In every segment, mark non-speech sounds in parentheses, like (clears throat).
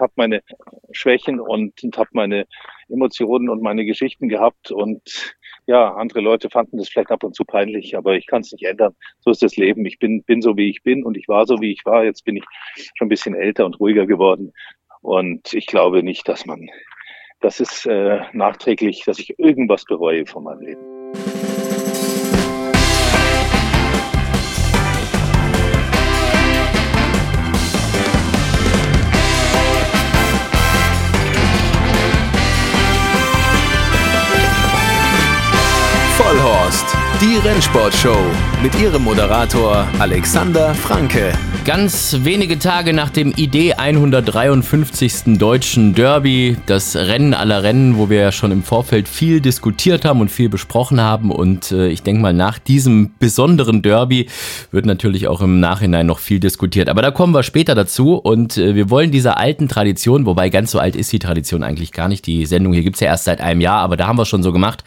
habe meine Schwächen und, und habe meine Emotionen und meine Geschichten gehabt und ja, andere Leute fanden das vielleicht ab und zu peinlich, aber ich kann es nicht ändern. So ist das Leben. Ich bin, bin so, wie ich bin und ich war so, wie ich war. Jetzt bin ich schon ein bisschen älter und ruhiger geworden und ich glaube nicht, dass man, das ist äh, nachträglich, dass ich irgendwas bereue von meinem Leben. Die Rennsportshow mit ihrem Moderator Alexander Franke. Ganz wenige Tage nach dem ID 153. Deutschen Derby, das Rennen aller Rennen, wo wir ja schon im Vorfeld viel diskutiert haben und viel besprochen haben. Und äh, ich denke mal, nach diesem besonderen Derby wird natürlich auch im Nachhinein noch viel diskutiert. Aber da kommen wir später dazu. Und äh, wir wollen dieser alten Tradition, wobei ganz so alt ist die Tradition eigentlich gar nicht. Die Sendung hier gibt es ja erst seit einem Jahr, aber da haben wir schon so gemacht.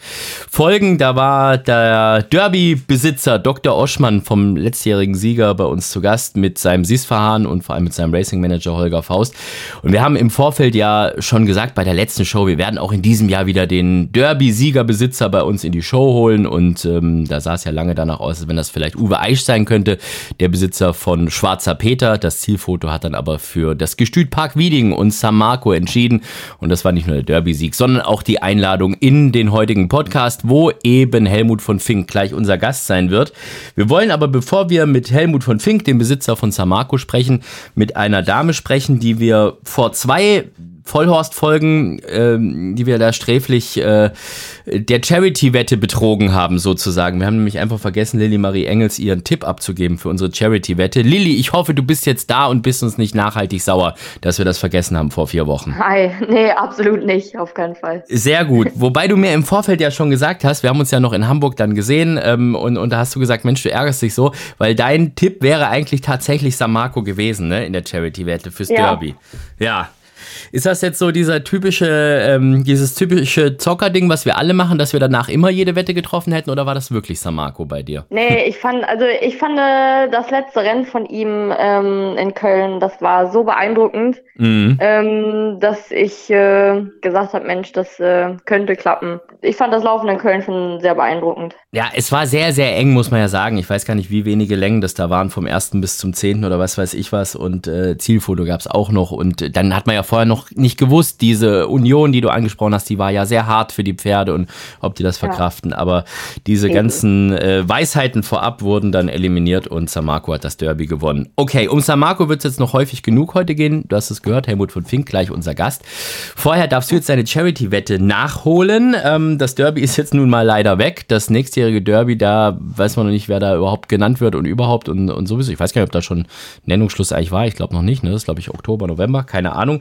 Folgen, da war der Derby-Besitzer Dr. Oschmann vom letztjährigen Sieger bei uns zu Gast mit seinem SIS-Verfahren und vor allem mit seinem Racing-Manager Holger Faust. Und wir haben im Vorfeld ja schon gesagt bei der letzten Show, wir werden auch in diesem Jahr wieder den Derby-Sieger-Besitzer bei uns in die Show holen. Und ähm, da sah es ja lange danach aus, als wenn das vielleicht Uwe Eisch sein könnte, der Besitzer von Schwarzer Peter. Das Zielfoto hat dann aber für das Gestüt Park Wiedingen und San Marco entschieden. Und das war nicht nur der Derby-Sieg, sondern auch die Einladung in den heutigen Podcast, wo eben Helmut von Fink gleich unser Gast sein wird. Wir wollen aber, bevor wir mit Helmut von Fink, dem Besitzer von Samarco sprechen, mit einer Dame sprechen, die wir vor zwei Vollhorst-Folgen, ähm, die wir da sträflich äh, der Charity-Wette betrogen haben, sozusagen. Wir haben nämlich einfach vergessen, Lilly Marie Engels ihren Tipp abzugeben für unsere Charity-Wette. Lilly, ich hoffe, du bist jetzt da und bist uns nicht nachhaltig sauer, dass wir das vergessen haben vor vier Wochen. Hi, nee, absolut nicht, auf keinen Fall. Sehr gut. (laughs) Wobei du mir im Vorfeld ja schon gesagt hast, wir haben uns ja noch in Hamburg dann gesehen ähm, und, und da hast du gesagt, Mensch, du ärgerst dich so, weil dein Tipp wäre eigentlich tatsächlich San Marco gewesen, ne, in der Charity-Wette fürs ja. Derby. Ja. Ist das jetzt so dieser typische, ähm, dieses typische Zockerding, was wir alle machen, dass wir danach immer jede Wette getroffen hätten, oder war das wirklich Samarco bei dir? Nee, (laughs) ich fand, also ich fand äh, das letzte Rennen von ihm ähm, in Köln, das war so beeindruckend, mhm. ähm, dass ich äh, gesagt habe, Mensch, das äh, könnte klappen. Ich fand das Laufen in Köln schon sehr beeindruckend. Ja, es war sehr, sehr eng, muss man ja sagen. Ich weiß gar nicht, wie wenige Längen das da waren, vom ersten bis zum zehnten oder was weiß ich was. Und äh, Zielfoto gab es auch noch. Und dann hat man ja vorher noch nicht gewusst, diese Union, die du angesprochen hast, die war ja sehr hart für die Pferde und ob die das verkraften. Ja. Aber diese ganzen äh, Weisheiten vorab wurden dann eliminiert und Samarco hat das Derby gewonnen. Okay, um Samarco wird es jetzt noch häufig genug heute gehen. Du hast es gehört, Helmut von Fink, gleich unser Gast. Vorher darfst du jetzt deine Charity-Wette nachholen. Ähm, das Derby ist jetzt nun mal leider weg. Das nächste diesjährige Derby, da weiß man noch nicht, wer da überhaupt genannt wird und überhaupt und, und sowieso. Ich weiß gar nicht, ob da schon Nennungsschluss eigentlich war. Ich glaube noch nicht. Ne? Das ist, glaube ich, Oktober, November. Keine Ahnung.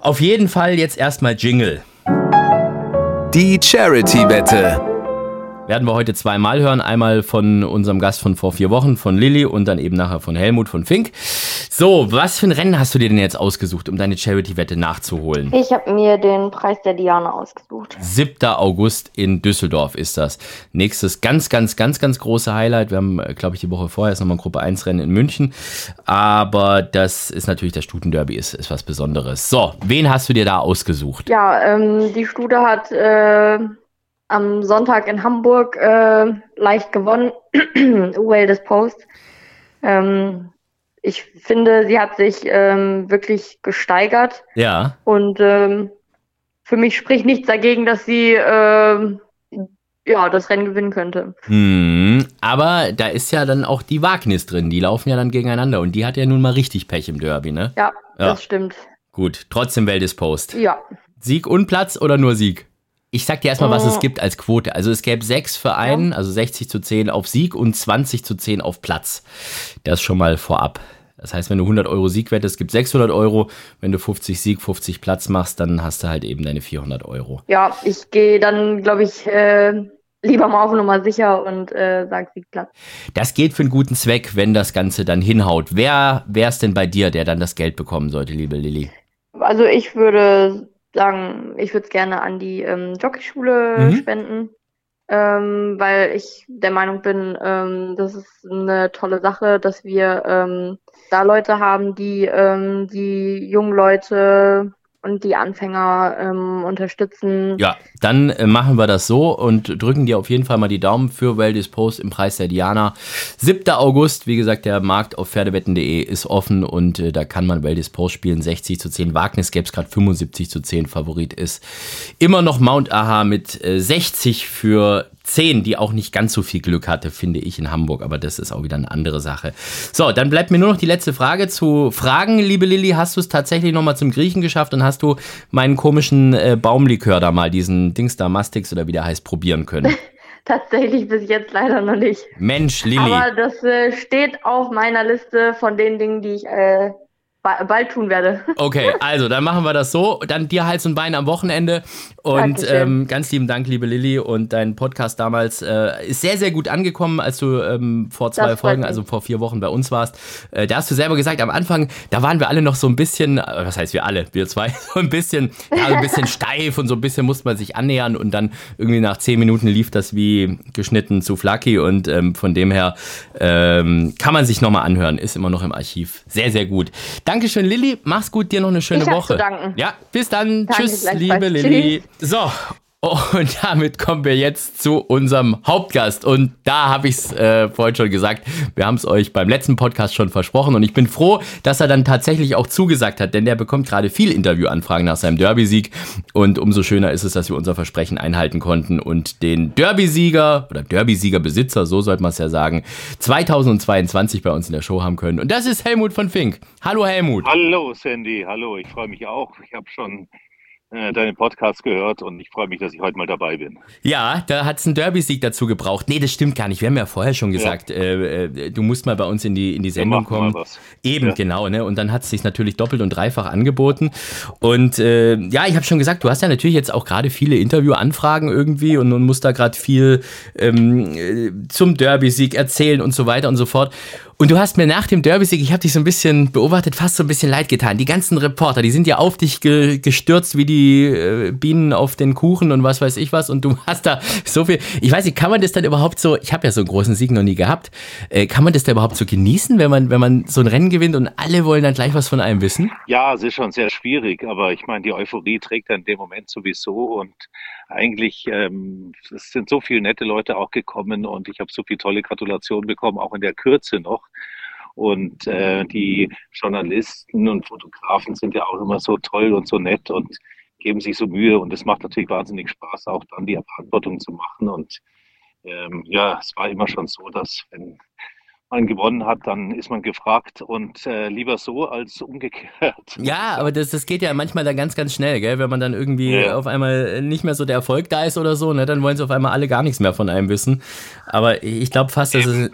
Auf jeden Fall jetzt erstmal Jingle. Die Charity-Wette werden wir heute zweimal hören. Einmal von unserem Gast von vor vier Wochen, von Lilly und dann eben nachher von Helmut von Fink. So, was für ein Rennen hast du dir denn jetzt ausgesucht, um deine Charity-Wette nachzuholen? Ich habe mir den Preis der Diana ausgesucht. 7. August in Düsseldorf ist das. Nächstes ganz, ganz, ganz, ganz große Highlight. Wir haben, glaube ich, die Woche vorher ist nochmal ein Gruppe 1 Rennen in München. Aber das ist natürlich, der Stutenderby ist, ist was Besonderes. So, wen hast du dir da ausgesucht? Ja, ähm, die Stute hat äh, am Sonntag in Hamburg äh, leicht gewonnen. (clears throat) well disposed. Ähm, ich finde, sie hat sich ähm, wirklich gesteigert. Ja. Und ähm, für mich spricht nichts dagegen, dass sie ähm, ja, das Rennen gewinnen könnte. Hm, aber da ist ja dann auch die Wagnis drin. Die laufen ja dann gegeneinander. Und die hat ja nun mal richtig Pech im Derby, ne? Ja, ja. das stimmt. Gut, trotzdem Well-Disposed. Ja. Sieg und Platz oder nur Sieg? Ich sag dir erstmal, was es oh. gibt als Quote. Also es gäbe sechs für einen, also 60 zu 10 auf Sieg und 20 zu 10 auf Platz. Das schon mal vorab. Das heißt, wenn du 100 Euro Sieg wettest, gibt 600 Euro. Wenn du 50 Sieg, 50 Platz machst, dann hast du halt eben deine 400 Euro. Ja, ich gehe dann, glaube ich, äh, lieber mal auf Nummer sicher und äh, sag Siegplatz. Das geht für einen guten Zweck, wenn das Ganze dann hinhaut. Wer wäre es denn bei dir, der dann das Geld bekommen sollte, liebe Lilly? Also ich würde sagen, ich würde es gerne an die ähm, Jockeyschule mhm. spenden. ähm, weil ich der Meinung bin, ähm, das ist eine tolle Sache, dass wir ähm, da Leute haben, die ähm, die jungen Leute und die Anfänger ähm, unterstützen. Ja, dann äh, machen wir das so und drücken dir auf jeden Fall mal die Daumen für Well Post im Preis der Diana. 7. August, wie gesagt, der Markt auf Pferdewetten.de ist offen und äh, da kann man Well Post spielen. 60 zu 10. Wagnis gäbe es gerade 75 zu 10. Favorit ist immer noch Mount Aha mit äh, 60 für 10, die auch nicht ganz so viel Glück hatte, finde ich, in Hamburg. Aber das ist auch wieder eine andere Sache. So, dann bleibt mir nur noch die letzte Frage zu fragen, liebe Lilly. Hast du es tatsächlich nochmal zum Griechen geschafft und hast du meinen komischen äh, Baumlikör da mal, diesen Dings da, Mastix oder wie der heißt, probieren können? (laughs) Tatsächlich bis jetzt leider noch nicht. Mensch, Lilly. Aber das äh, steht auf meiner Liste von den Dingen, die ich äh, bald tun werde. Okay, (laughs) also dann machen wir das so. Dann dir Hals und Bein am Wochenende. Und ähm, ganz lieben Dank, liebe Lilly. Und dein Podcast damals äh, ist sehr, sehr gut angekommen, als du ähm, vor zwei Folgen, also vor vier Wochen bei uns warst. Äh, da hast du selber gesagt, am Anfang, da waren wir alle noch so ein bisschen, äh, was heißt wir alle, wir zwei, (laughs) so ein bisschen, ja, so ein bisschen (laughs) steif und so ein bisschen musste man sich annähern. Und dann irgendwie nach zehn Minuten lief das wie geschnitten zu Flaky. Und ähm, von dem her ähm, kann man sich nochmal anhören. Ist immer noch im Archiv. Sehr, sehr gut. Dankeschön, Lilly. Mach's gut, dir noch eine schöne ich Woche. Ja, bis dann. Danke Tschüss, liebe Lilly. So, und (laughs) damit kommen wir jetzt zu unserem Hauptgast. Und da habe ich es äh, vorhin schon gesagt, wir haben es euch beim letzten Podcast schon versprochen. Und ich bin froh, dass er dann tatsächlich auch zugesagt hat, denn der bekommt gerade viel Interviewanfragen nach seinem Derby-Sieg. Und umso schöner ist es, dass wir unser Versprechen einhalten konnten und den Derby-Sieger oder Derby-Sieger-Besitzer, so sollte man es ja sagen, 2022 bei uns in der Show haben können. Und das ist Helmut von Fink. Hallo Helmut. Hallo Sandy, hallo, ich freue mich auch. Ich habe schon deinen Podcast gehört und ich freue mich, dass ich heute mal dabei bin. Ja, da hat es einen Derby-Sieg dazu gebraucht. Nee, das stimmt gar nicht. Wir haben ja vorher schon gesagt, ja. äh, äh du musst mal bei uns in die, in die Sendung kommen. Eben, ja. genau. Ne? Und dann hat es sich natürlich doppelt und dreifach angeboten. Und äh, ja, ich habe schon gesagt, du hast ja natürlich jetzt auch gerade viele Interviewanfragen irgendwie und, und musst da gerade viel ähm, äh, zum Derby-Sieg erzählen und so weiter und so fort. Und du hast mir nach dem Derby-Sieg, ich habe dich so ein bisschen beobachtet, fast so ein bisschen leid getan. Die ganzen Reporter, die sind ja auf dich ge gestürzt wie die äh, Bienen auf den Kuchen und was weiß ich was. Und du (laughs) hast da so viel. Ich weiß nicht, kann man das dann überhaupt so? Ich habe ja so einen großen Sieg noch nie gehabt. Äh, kann man das da überhaupt so genießen, wenn man, wenn man so ein Rennen gewinnt und alle wollen dann gleich was von einem wissen? Ja, es ist schon sehr schwierig, aber ich meine, die Euphorie trägt dann in dem Moment sowieso und eigentlich ähm, es sind so viele nette Leute auch gekommen und ich habe so viele tolle Gratulationen bekommen, auch in der Kürze noch. Und äh, die Journalisten und Fotografen sind ja auch immer so toll und so nett und geben sich so Mühe. Und es macht natürlich wahnsinnig Spaß, auch dann die Verantwortung zu machen. Und ähm, ja, es war immer schon so, dass wenn man gewonnen hat, dann ist man gefragt und äh, lieber so als umgekehrt. Ja, aber das, das geht ja manchmal dann ganz, ganz schnell, gell? wenn man dann irgendwie ja. auf einmal nicht mehr so der Erfolg da ist oder so, ne? dann wollen sie auf einmal alle gar nichts mehr von einem wissen. Aber ich glaube fast, dass es,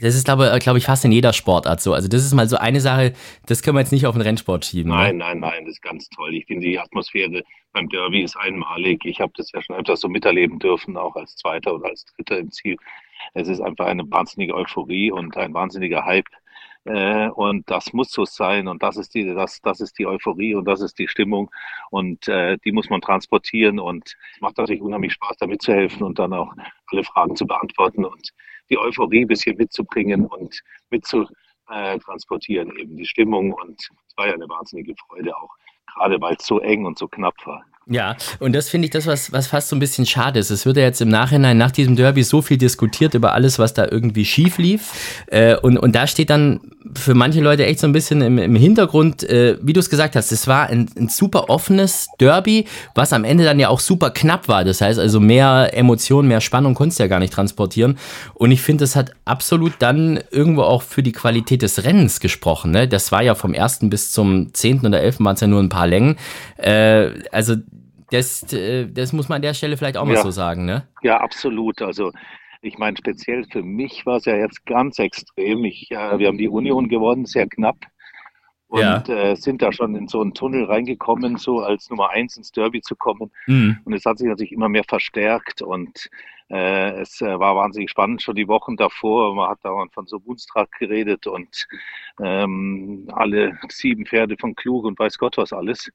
das ist, glaube glaub ich, fast in jeder Sportart so. Also das ist mal so eine Sache, das können wir jetzt nicht auf den Rennsport schieben. Ne? Nein, ne? nein, nein, das ist ganz toll. Ich finde, die Atmosphäre beim Derby ist einmalig. Ich habe das ja schon öfters so miterleben dürfen, auch als Zweiter oder als Dritter im Ziel. Es ist einfach eine wahnsinnige Euphorie und ein wahnsinniger Hype. Äh, und das muss so sein und das ist die, das, das ist die Euphorie und das ist die Stimmung und äh, die muss man transportieren und es macht natürlich unheimlich Spaß, da mitzuhelfen und dann auch alle Fragen zu beantworten und die Euphorie ein bisschen mitzubringen und mitzutransportieren, eben die Stimmung und es war ja eine wahnsinnige Freude auch, gerade weil es so eng und so knapp war. Ja, und das finde ich das, was, was fast so ein bisschen schade ist. Es wird ja jetzt im Nachhinein nach diesem Derby so viel diskutiert über alles, was da irgendwie schief lief. Äh, und, und da steht dann für manche Leute echt so ein bisschen im, im Hintergrund, äh, wie du es gesagt hast, es war ein, ein super offenes Derby, was am Ende dann ja auch super knapp war. Das heißt also mehr Emotionen, mehr Spannung konntest du ja gar nicht transportieren. Und ich finde, das hat absolut dann irgendwo auch für die Qualität des Rennens gesprochen. Ne? Das war ja vom ersten bis zum zehnten oder elften waren es ja nur ein paar Längen. Äh, also das, äh, das muss man an der Stelle vielleicht auch mal ja. so sagen, ne? Ja, absolut. Also ich meine, speziell für mich war es ja jetzt ganz extrem. Ich, äh, wir haben die Union gewonnen, sehr knapp. Und ja. äh, sind da schon in so einen Tunnel reingekommen, so als Nummer eins ins Derby zu kommen. Mhm. Und es hat sich natürlich immer mehr verstärkt und äh, es äh, war wahnsinnig spannend schon die Wochen davor. Man hat dauernd von so Moonstruck geredet und ähm, alle sieben Pferde von Klug und weiß Gott was alles.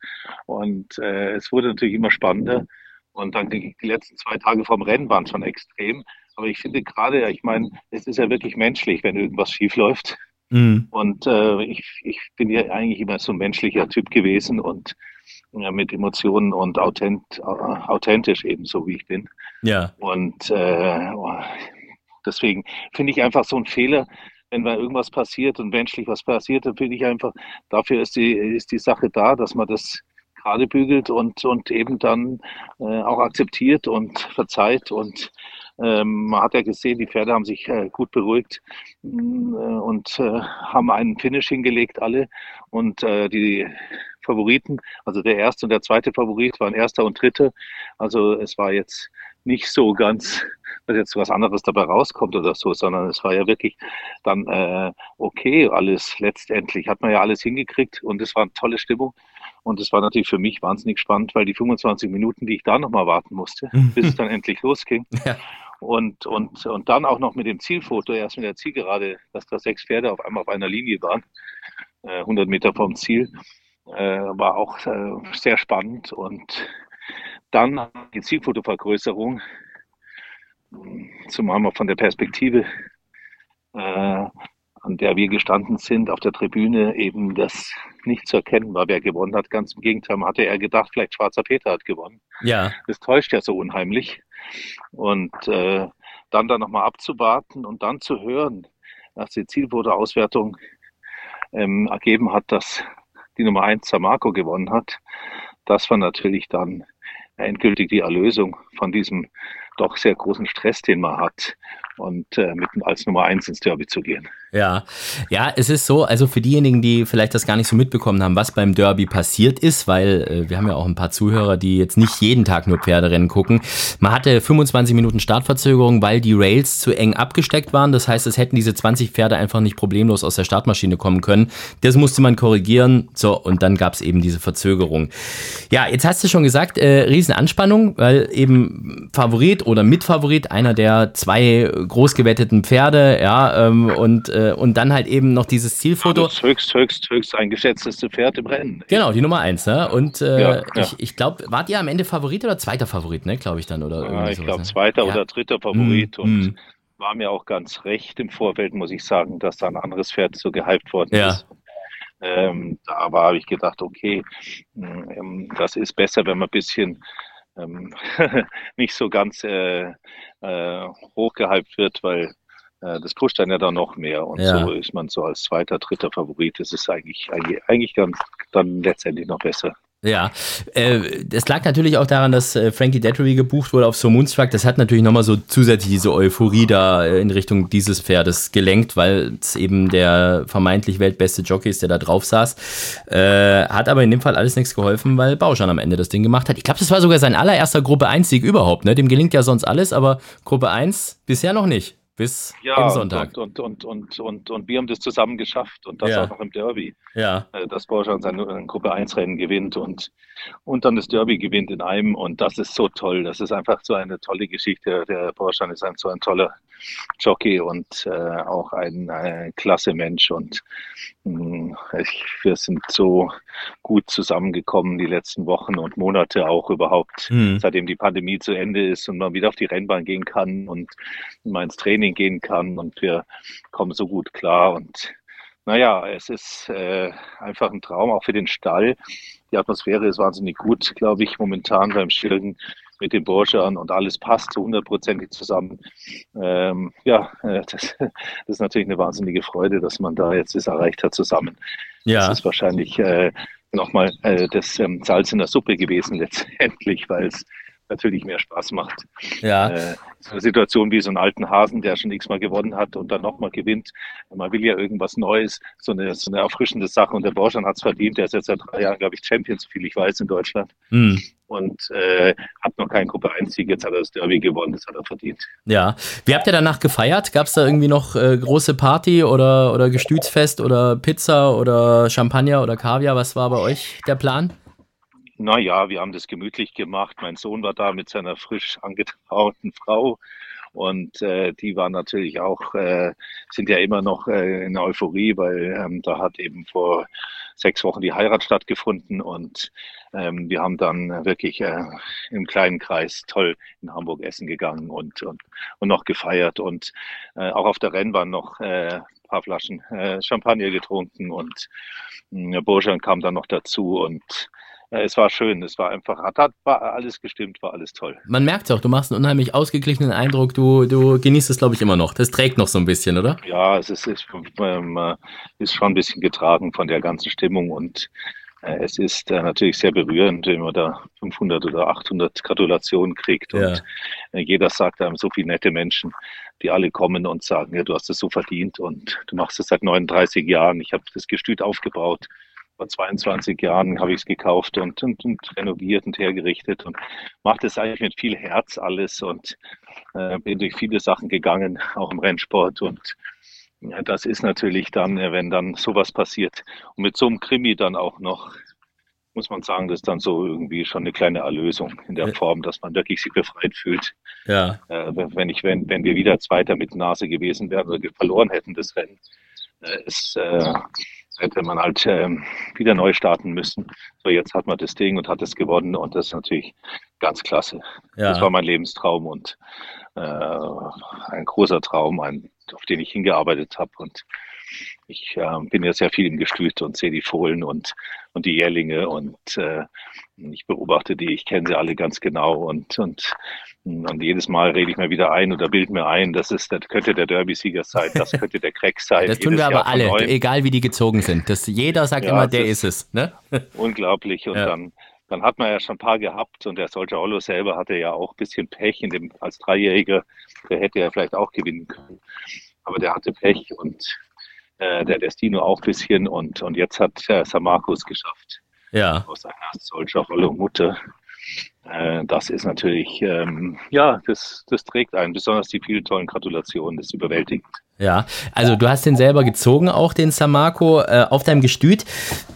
Und äh, es wurde natürlich immer spannender. Und dann die letzten zwei Tage vom Rennen waren schon extrem. Aber ich finde gerade, ich meine, es ist ja wirklich menschlich, wenn irgendwas schief läuft. Mhm. Und äh, ich, ich bin ja eigentlich immer so ein menschlicher Typ gewesen und ja, mit Emotionen und authent, authentisch ebenso wie ich bin. Ja. Und äh, deswegen finde ich einfach so ein Fehler, wenn mal irgendwas passiert und menschlich was passiert, dann finde ich einfach, dafür ist die, ist die Sache da, dass man das gerade bügelt und, und eben dann äh, auch akzeptiert und verzeiht. Und man hat ja gesehen, die Pferde haben sich äh, gut beruhigt äh, und äh, haben einen Finish hingelegt, alle. Und die Favoriten, also der erste und der zweite Favorit waren erster und dritter. Also es war jetzt nicht so ganz, dass jetzt was anderes dabei rauskommt oder so, sondern es war ja wirklich dann äh, okay alles letztendlich. Hat man ja alles hingekriegt und es war eine tolle Stimmung. Und es war natürlich für mich wahnsinnig spannend, weil die 25 Minuten, die ich da nochmal warten musste, (laughs) bis es dann endlich losging. Ja. Und, und, und dann auch noch mit dem Zielfoto, erst mit der Zielgerade, dass da sechs Pferde auf einmal auf einer Linie waren, äh, 100 Meter vom Ziel, äh, war auch äh, sehr spannend. Und dann die Zielfotovergrößerung, zumal von der Perspektive, äh, an der wir gestanden sind, auf der Tribüne eben das nicht zu erkennen war, wer gewonnen hat. Ganz im Gegenteil, man hatte eher gedacht, vielleicht Schwarzer Peter hat gewonnen. Ja. Das täuscht ja so unheimlich. Und äh, dann da nochmal abzuwarten und dann zu hören, dass die Zielfoto-Auswertung ähm, ergeben hat, dass die Nummer 1 Samarco gewonnen hat, das war natürlich dann endgültig die Erlösung von diesem doch sehr großen Stress, den man hat und äh, mit als Nummer eins ins Derby zu gehen. Ja, ja, es ist so, also für diejenigen, die vielleicht das gar nicht so mitbekommen haben, was beim Derby passiert ist, weil äh, wir haben ja auch ein paar Zuhörer, die jetzt nicht jeden Tag nur Pferderennen gucken. Man hatte 25 Minuten Startverzögerung, weil die Rails zu eng abgesteckt waren. Das heißt, es hätten diese 20 Pferde einfach nicht problemlos aus der Startmaschine kommen können. Das musste man korrigieren. So, und dann gab es eben diese Verzögerung. Ja, jetzt hast du schon gesagt, äh, Riesenanspannung, weil eben Favorit oder Mitfavorit, einer der zwei großgewetteten Pferde, ja, ähm, und, äh, und dann halt eben noch dieses Zielfoto. Das höchst, höchst, höchst eingeschätzteste Pferd im Rennen. Genau, die Nummer eins, ne? Und äh, ja, ich, ich glaube, wart ihr am Ende Favorit oder zweiter Favorit, ne, glaube ich dann, oder? Ja, ich glaube, ne? zweiter ja. oder dritter Favorit mm, und mm. war mir auch ganz recht im Vorfeld, muss ich sagen, dass da ein anderes Pferd so gehypt worden ja. ist. Ähm, aber habe ich gedacht, okay, ähm, das ist besser, wenn man ein bisschen ähm, (laughs) nicht so ganz äh, äh, hochgehypt wird, weil äh, das pusht dann ja dann noch mehr und ja. so ist man so als zweiter, dritter Favorit. Das ist eigentlich, eigentlich, eigentlich ganz dann letztendlich noch besser. Ja, äh, das lag natürlich auch daran, dass äh, Frankie Dettery gebucht wurde auf so Moonstruck. Das hat natürlich nochmal so zusätzlich diese Euphorie da äh, in Richtung dieses Pferdes gelenkt, weil es eben der vermeintlich weltbeste Jockey ist, der da drauf saß. Äh, hat aber in dem Fall alles nichts geholfen, weil Bauschan am Ende das Ding gemacht hat. Ich glaube, das war sogar sein allererster Gruppe 1-Sieg überhaupt. Ne? Dem gelingt ja sonst alles, aber Gruppe 1 bisher noch nicht bis ja, Sonntag. Und, und, und, und, und, wir haben das zusammen geschafft und das auch noch im Derby. Ja. Äh, dass Porsche sein Gruppe 1 Rennen gewinnt und, und dann das Derby gewinnt in einem und das ist so toll. Das ist einfach so eine tolle Geschichte. Der Porsche ist ein so ein toller Jockey und äh, auch ein, ein klasse Mensch und mh, ich, wir sind so gut zusammengekommen die letzten Wochen und Monate auch überhaupt, mhm. seitdem die Pandemie zu Ende ist und man wieder auf die Rennbahn gehen kann und mal ins Training gehen kann und wir kommen so gut klar und naja, es ist äh, einfach ein Traum, auch für den Stall. Die Atmosphäre ist wahnsinnig gut, glaube ich, momentan beim Schilden mit den Borschern und alles passt so hundertprozentig zusammen. Ähm, ja, äh, das, (laughs) das, ist natürlich eine wahnsinnige Freude, dass man da jetzt es erreicht hat zusammen. Ja. Das ist wahrscheinlich äh, nochmal äh, das ähm, Salz in der Suppe gewesen (laughs) letztendlich, weil es natürlich mehr Spaß macht. Ja. Äh, so eine Situation wie so einen alten Hasen, der schon x-mal gewonnen hat und dann nochmal gewinnt. Man will ja irgendwas Neues, so eine, so eine erfrischende Sache. Und der Borschan hat es verdient. Der ist jetzt seit drei Jahren, glaube ich, Champion, so viel ich weiß, in Deutschland. Mhm. Und äh, hat noch keinen Gruppe 1-Sieg. Jetzt hat er das Derby gewonnen. Das hat er verdient. Ja. Wie habt ihr danach gefeiert? Gab es da irgendwie noch äh, große Party oder, oder Gestützfest oder Pizza oder Champagner oder Kaviar? Was war bei euch der Plan? Naja, wir haben das gemütlich gemacht. Mein Sohn war da mit seiner frisch angetrauten (laughs) Frau. Und äh, die waren natürlich auch, äh, sind ja immer noch äh, in Euphorie, weil ähm, da hat eben vor sechs Wochen die Heirat stattgefunden und ähm, wir haben dann wirklich äh, im kleinen Kreis toll in Hamburg essen gegangen und, und, und noch gefeiert und äh, auch auf der Rennbahn noch äh, paar Flaschen äh, Champagner getrunken und äh, Bojan kam dann noch dazu und es war schön, es war einfach, hat, hat war alles gestimmt, war alles toll. Man merkt es auch, du machst einen unheimlich ausgeglichenen Eindruck, du, du genießt es, glaube ich, immer noch. Das trägt noch so ein bisschen, oder? Ja, es ist, ist, ähm, ist schon ein bisschen getragen von der ganzen Stimmung und äh, es ist äh, natürlich sehr berührend, wenn man da 500 oder 800 Gratulationen kriegt und ja. Äh, jeder sagt einem so viele nette Menschen, die alle kommen und sagen, ja, du hast es so verdient und du machst es seit 39 Jahren. Ich habe das Gestüt aufgebaut. Vor 22 Jahren habe ich es gekauft und, und, und, renoviert und hergerichtet und mache das eigentlich mit viel Herz alles und äh, bin durch viele Sachen gegangen, auch im Rennsport und ja, das ist natürlich dann, wenn dann sowas passiert und mit so einem Krimi dann auch noch, muss man sagen, das ist dann so irgendwie schon eine kleine Erlösung in der Form, dass man wirklich sich befreit fühlt. Ja. Äh, wenn ich, wenn, wenn wir wieder Zweiter mit Nase gewesen wären oder verloren hätten das Rennen, äh, es, äh, hätte man halt äh, wieder neu starten müssen. So, jetzt hat man das Ding und hat es gewonnen und das ist natürlich ganz klasse. Ja. Das war mein Lebenstraum und äh, ein großer Traum, ein auf den ich hingearbeitet habe. Und ich äh, bin ja sehr viel im Gestüt und sehe die Fohlen und, und die Jährlinge und äh, ich beobachte die, ich kenne sie alle ganz genau und, und, und jedes Mal rede ich mir wieder ein oder bild mir ein, das ist, das könnte der Derby-Sieger sein, das (laughs) könnte der Crack sein. Das tun wir aber alle, egal wie die gezogen sind. Das, jeder sagt ja, immer, der ist es. Ne? (laughs) Unglaublich und ja. dann dann hat man ja schon ein paar gehabt und der Soldier Hollow selber hatte ja auch ein bisschen Pech in dem, als Dreijähriger. Der hätte ja vielleicht auch gewinnen können. Aber der hatte Pech und äh, der Destino auch ein bisschen und, und jetzt hat äh, San Marcos geschafft. Ja. Aus einer Soldier Hollow Mutter. Äh, das ist natürlich, ähm, ja, das, das trägt einen, besonders die vielen tollen Gratulationen, das ist überwältigend. Ja, also du hast den selber gezogen, auch den Samako, äh, auf deinem Gestüt.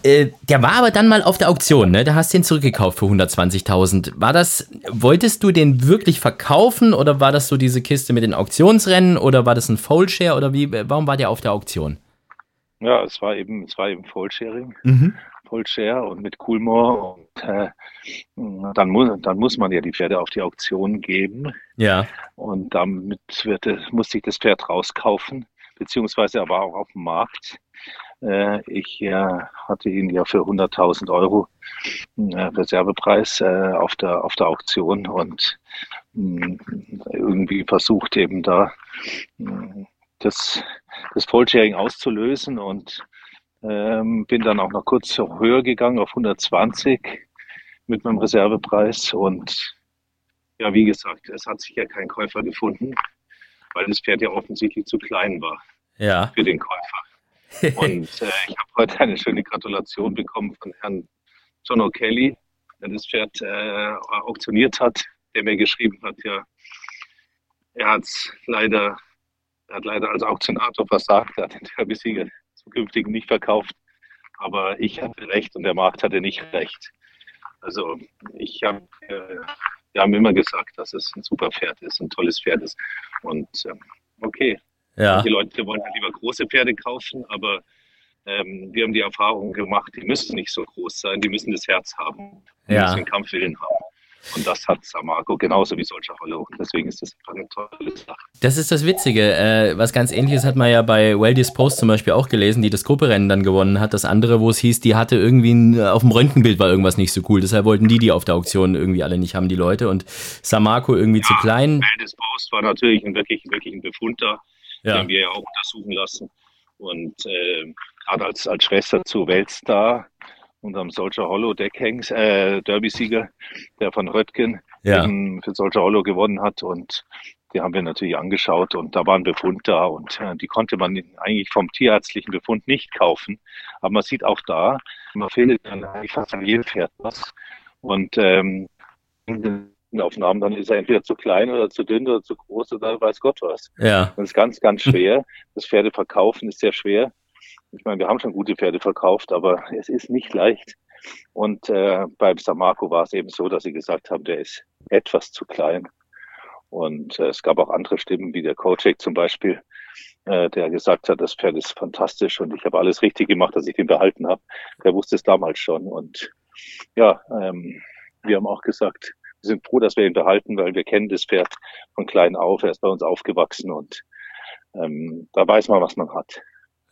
Äh, der war aber dann mal auf der Auktion, ne? Da hast du den zurückgekauft für 120.000. War das, wolltest du den wirklich verkaufen oder war das so diese Kiste mit den Auktionsrennen oder war das ein Foldshare oder wie, warum war der auf der Auktion? Ja, es war eben, es war eben Foldsharing. Mhm. Share und mit Coolmore. Und äh, dann, muss, dann muss man ja die Pferde auf die Auktion geben. Ja. Und damit wird, musste ich das Pferd rauskaufen, beziehungsweise aber auch auf dem Markt. Äh, ich äh, hatte ihn ja für 100.000 Euro äh, Reservepreis äh, auf, der, auf der Auktion und mh, irgendwie versucht eben da mh, das, das Vollsharing auszulösen und ähm, bin dann auch noch kurz höher gegangen auf 120 mit meinem Reservepreis. Und ja, wie gesagt, es hat sich ja kein Käufer gefunden, weil das Pferd ja offensichtlich zu klein war ja. für den Käufer. Und äh, ich habe heute eine schöne Gratulation bekommen von Herrn John O'Kelly, der das Pferd äh, auktioniert hat, der mir geschrieben hat, ja, er hat leider, er hat leider als Auktionator versagt, er hat den Derby-Sieger zukünftigen nicht verkauft. Aber ich hatte recht und der Markt hatte nicht recht. Also ich habe, äh, wir haben immer gesagt, dass es ein super Pferd ist, ein tolles Pferd ist. Und äh, okay, ja. die Leute wollen halt lieber große Pferde kaufen, aber ähm, wir haben die Erfahrung gemacht, die müssen nicht so groß sein, die müssen das Herz haben, die ja. müssen den Kampfwillen haben. Und das hat Samarco genauso wie solcher. Und deswegen ist das eine tolle Sache. Das ist das Witzige. Äh, was ganz ähnliches hat man ja bei Well Disposed zum Beispiel auch gelesen, die das Grupperennen dann gewonnen hat. Das andere, wo es hieß, die hatte irgendwie ein, auf dem Röntgenbild war irgendwas nicht so cool. Deshalb wollten die die auf der Auktion irgendwie alle nicht haben, die Leute. Und Samarco irgendwie ja, zu klein. Well Disposed war natürlich ein wirklich, wirklich ein Befund da. Ja. Den wir ja auch untersuchen lassen. Und äh, gerade als, als Schwester zu Weltstar unserem Soldier Hollow Deckhängs, äh, Derby-Sieger, der von Röttgen ja. für Soldier Hollow gewonnen hat. Und die haben wir natürlich angeschaut und da war ein Befund da und äh, die konnte man eigentlich vom tierärztlichen Befund nicht kaufen. Aber man sieht auch da, man findet dann eigentlich fast an jedem Pferd was. Und ähm, in den Aufnahmen, dann ist er entweder zu klein oder zu dünn oder zu groß oder weiß Gott was. Ja. Das ist ganz, ganz schwer. Das Pferde verkaufen ist sehr schwer. Ich meine, wir haben schon gute Pferde verkauft, aber es ist nicht leicht. Und äh, beim Samarco war es eben so, dass sie gesagt haben, der ist etwas zu klein. Und äh, es gab auch andere Stimmen, wie der Kocek zum Beispiel, äh, der gesagt hat, das Pferd ist fantastisch und ich habe alles richtig gemacht, dass ich den behalten habe. Der wusste es damals schon. Und ja, ähm, wir haben auch gesagt, wir sind froh, dass wir ihn behalten, weil wir kennen das Pferd von klein auf. Er ist bei uns aufgewachsen und ähm, da weiß man, was man hat.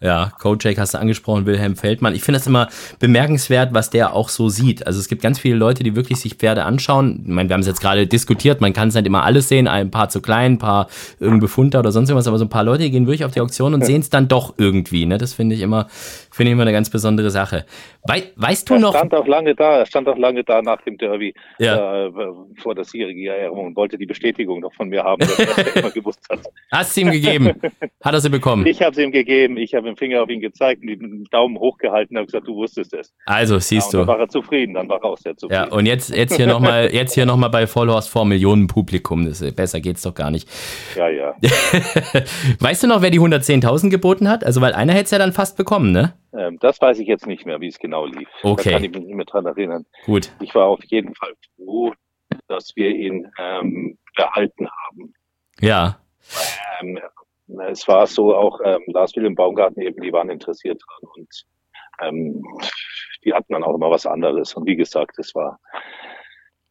Ja, Kojak hast du angesprochen, Wilhelm Feldmann. Ich finde das immer bemerkenswert, was der auch so sieht. Also es gibt ganz viele Leute, die wirklich sich Pferde anschauen. Ich meine, wir haben es jetzt gerade diskutiert, man kann es nicht immer alles sehen, ein paar zu klein, ein paar irgendwie Befunter oder sonst irgendwas, aber so ein paar Leute die gehen wirklich auf die Auktion und sehen es dann doch irgendwie. Ne? Das finde ich immer, finde ich immer eine ganz besondere Sache. Wei weißt du er noch? Er stand auch lange da, er stand auch lange da nach dem Derby ja. äh, vor der Siegerehrung und wollte die Bestätigung noch von mir haben, dass er immer gewusst hat. Hast du ihm gegeben? (laughs) Hat er sie bekommen? Ich habe es ihm gegeben, ich habe ihm Finger auf ihn gezeigt und den Daumen hochgehalten und gesagt, du wusstest es. Also, siehst ja, du. Dann war er zufrieden, dann war er auch sehr zufrieden. Ja, und jetzt, jetzt hier nochmal noch bei Vollhorst vor Millionen Publikum. Das, besser geht's doch gar nicht. Ja, ja. (laughs) weißt du noch, wer die 110.000 geboten hat? Also, weil einer hätte es ja dann fast bekommen, ne? Ähm, das weiß ich jetzt nicht mehr, wie es genau lief. Okay. Da kann ich mich nicht mehr dran erinnern. Gut. Ich war auf jeden Fall froh, dass wir ihn ähm, behalten haben. Ja. Ähm, es war so auch ähm, Lars Wilhelm Baumgarten eben, die waren interessiert dran und ähm, die hatten dann auch immer was anderes. Und wie gesagt, es war,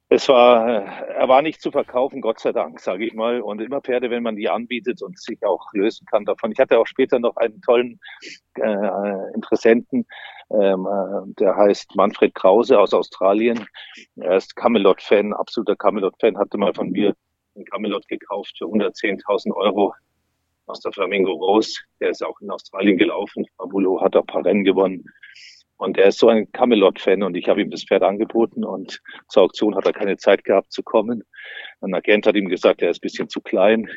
es war, äh, er war nicht zu verkaufen, Gott sei Dank, sage ich mal. Und immer Pferde, wenn man die anbietet und sich auch lösen kann davon. Ich hatte auch später noch einen tollen äh, Interessenten, ähm, äh, der heißt Manfred Krause aus Australien. Er ist Camelot-Fan, absoluter Camelot-Fan, hatte mal von mir ein Camelot gekauft für 110.000 Euro aus der Flamingo Rose. Der ist auch in Australien gelaufen. Fabulo hat ein paar Rennen gewonnen. Und er ist so ein Camelot-Fan und ich habe ihm das Pferd angeboten und zur Auktion hat er keine Zeit gehabt zu kommen. Ein Agent hat ihm gesagt, er ist ein bisschen zu klein.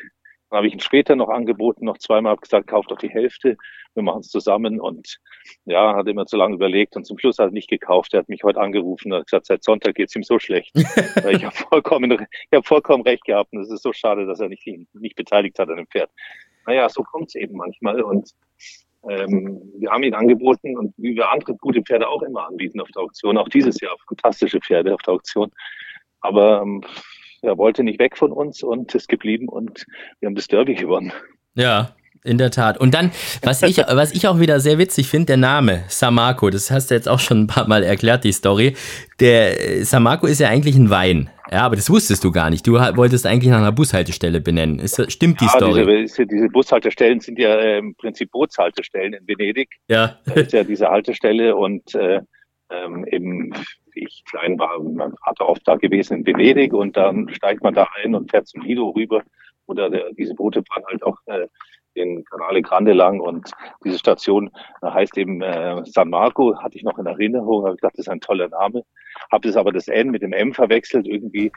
Dann habe ich ihn später noch angeboten, noch zweimal habe gesagt, kauf doch die Hälfte, wir machen es zusammen und ja, hat immer zu lange überlegt und zum Schluss hat er nicht gekauft. Er hat mich heute angerufen und hat gesagt, seit Sonntag geht es ihm so schlecht. (laughs) ich habe vollkommen, ich habe vollkommen recht gehabt und es ist so schade, dass er nicht, nicht beteiligt hat an dem Pferd naja, so kommt es eben manchmal. Und ähm, wir haben ihn angeboten und wie wir andere gute Pferde auch immer anbieten auf der Auktion, auch dieses Jahr fantastische Pferde auf der Auktion. Aber ähm, er wollte nicht weg von uns und ist geblieben und wir haben das Derby gewonnen. Ja, in der Tat. Und dann, was ich, (laughs) was ich auch wieder sehr witzig finde, der Name Samako, das hast du jetzt auch schon ein paar Mal erklärt, die Story. Der Samako ist ja eigentlich ein Wein. Ja, aber das wusstest du gar nicht. Du wolltest eigentlich nach einer Bushaltestelle benennen. Ist, stimmt die ja, Story? Diese, diese, Bushaltestellen sind ja äh, im Prinzip Bootshaltestellen in Venedig. Ja. Das ist ja diese Haltestelle und äh, ähm, eben, wie ich klein war, mein Vater oft da gewesen in Venedig und dann steigt man da ein und fährt zum Lido rüber. Oder der, diese Boote fahren halt auch äh, den Canale Grande lang und diese Station heißt eben äh, San Marco, hatte ich noch in Erinnerung, habe gedacht, das ist ein toller Name, habe das aber das N mit dem M verwechselt, irgendwie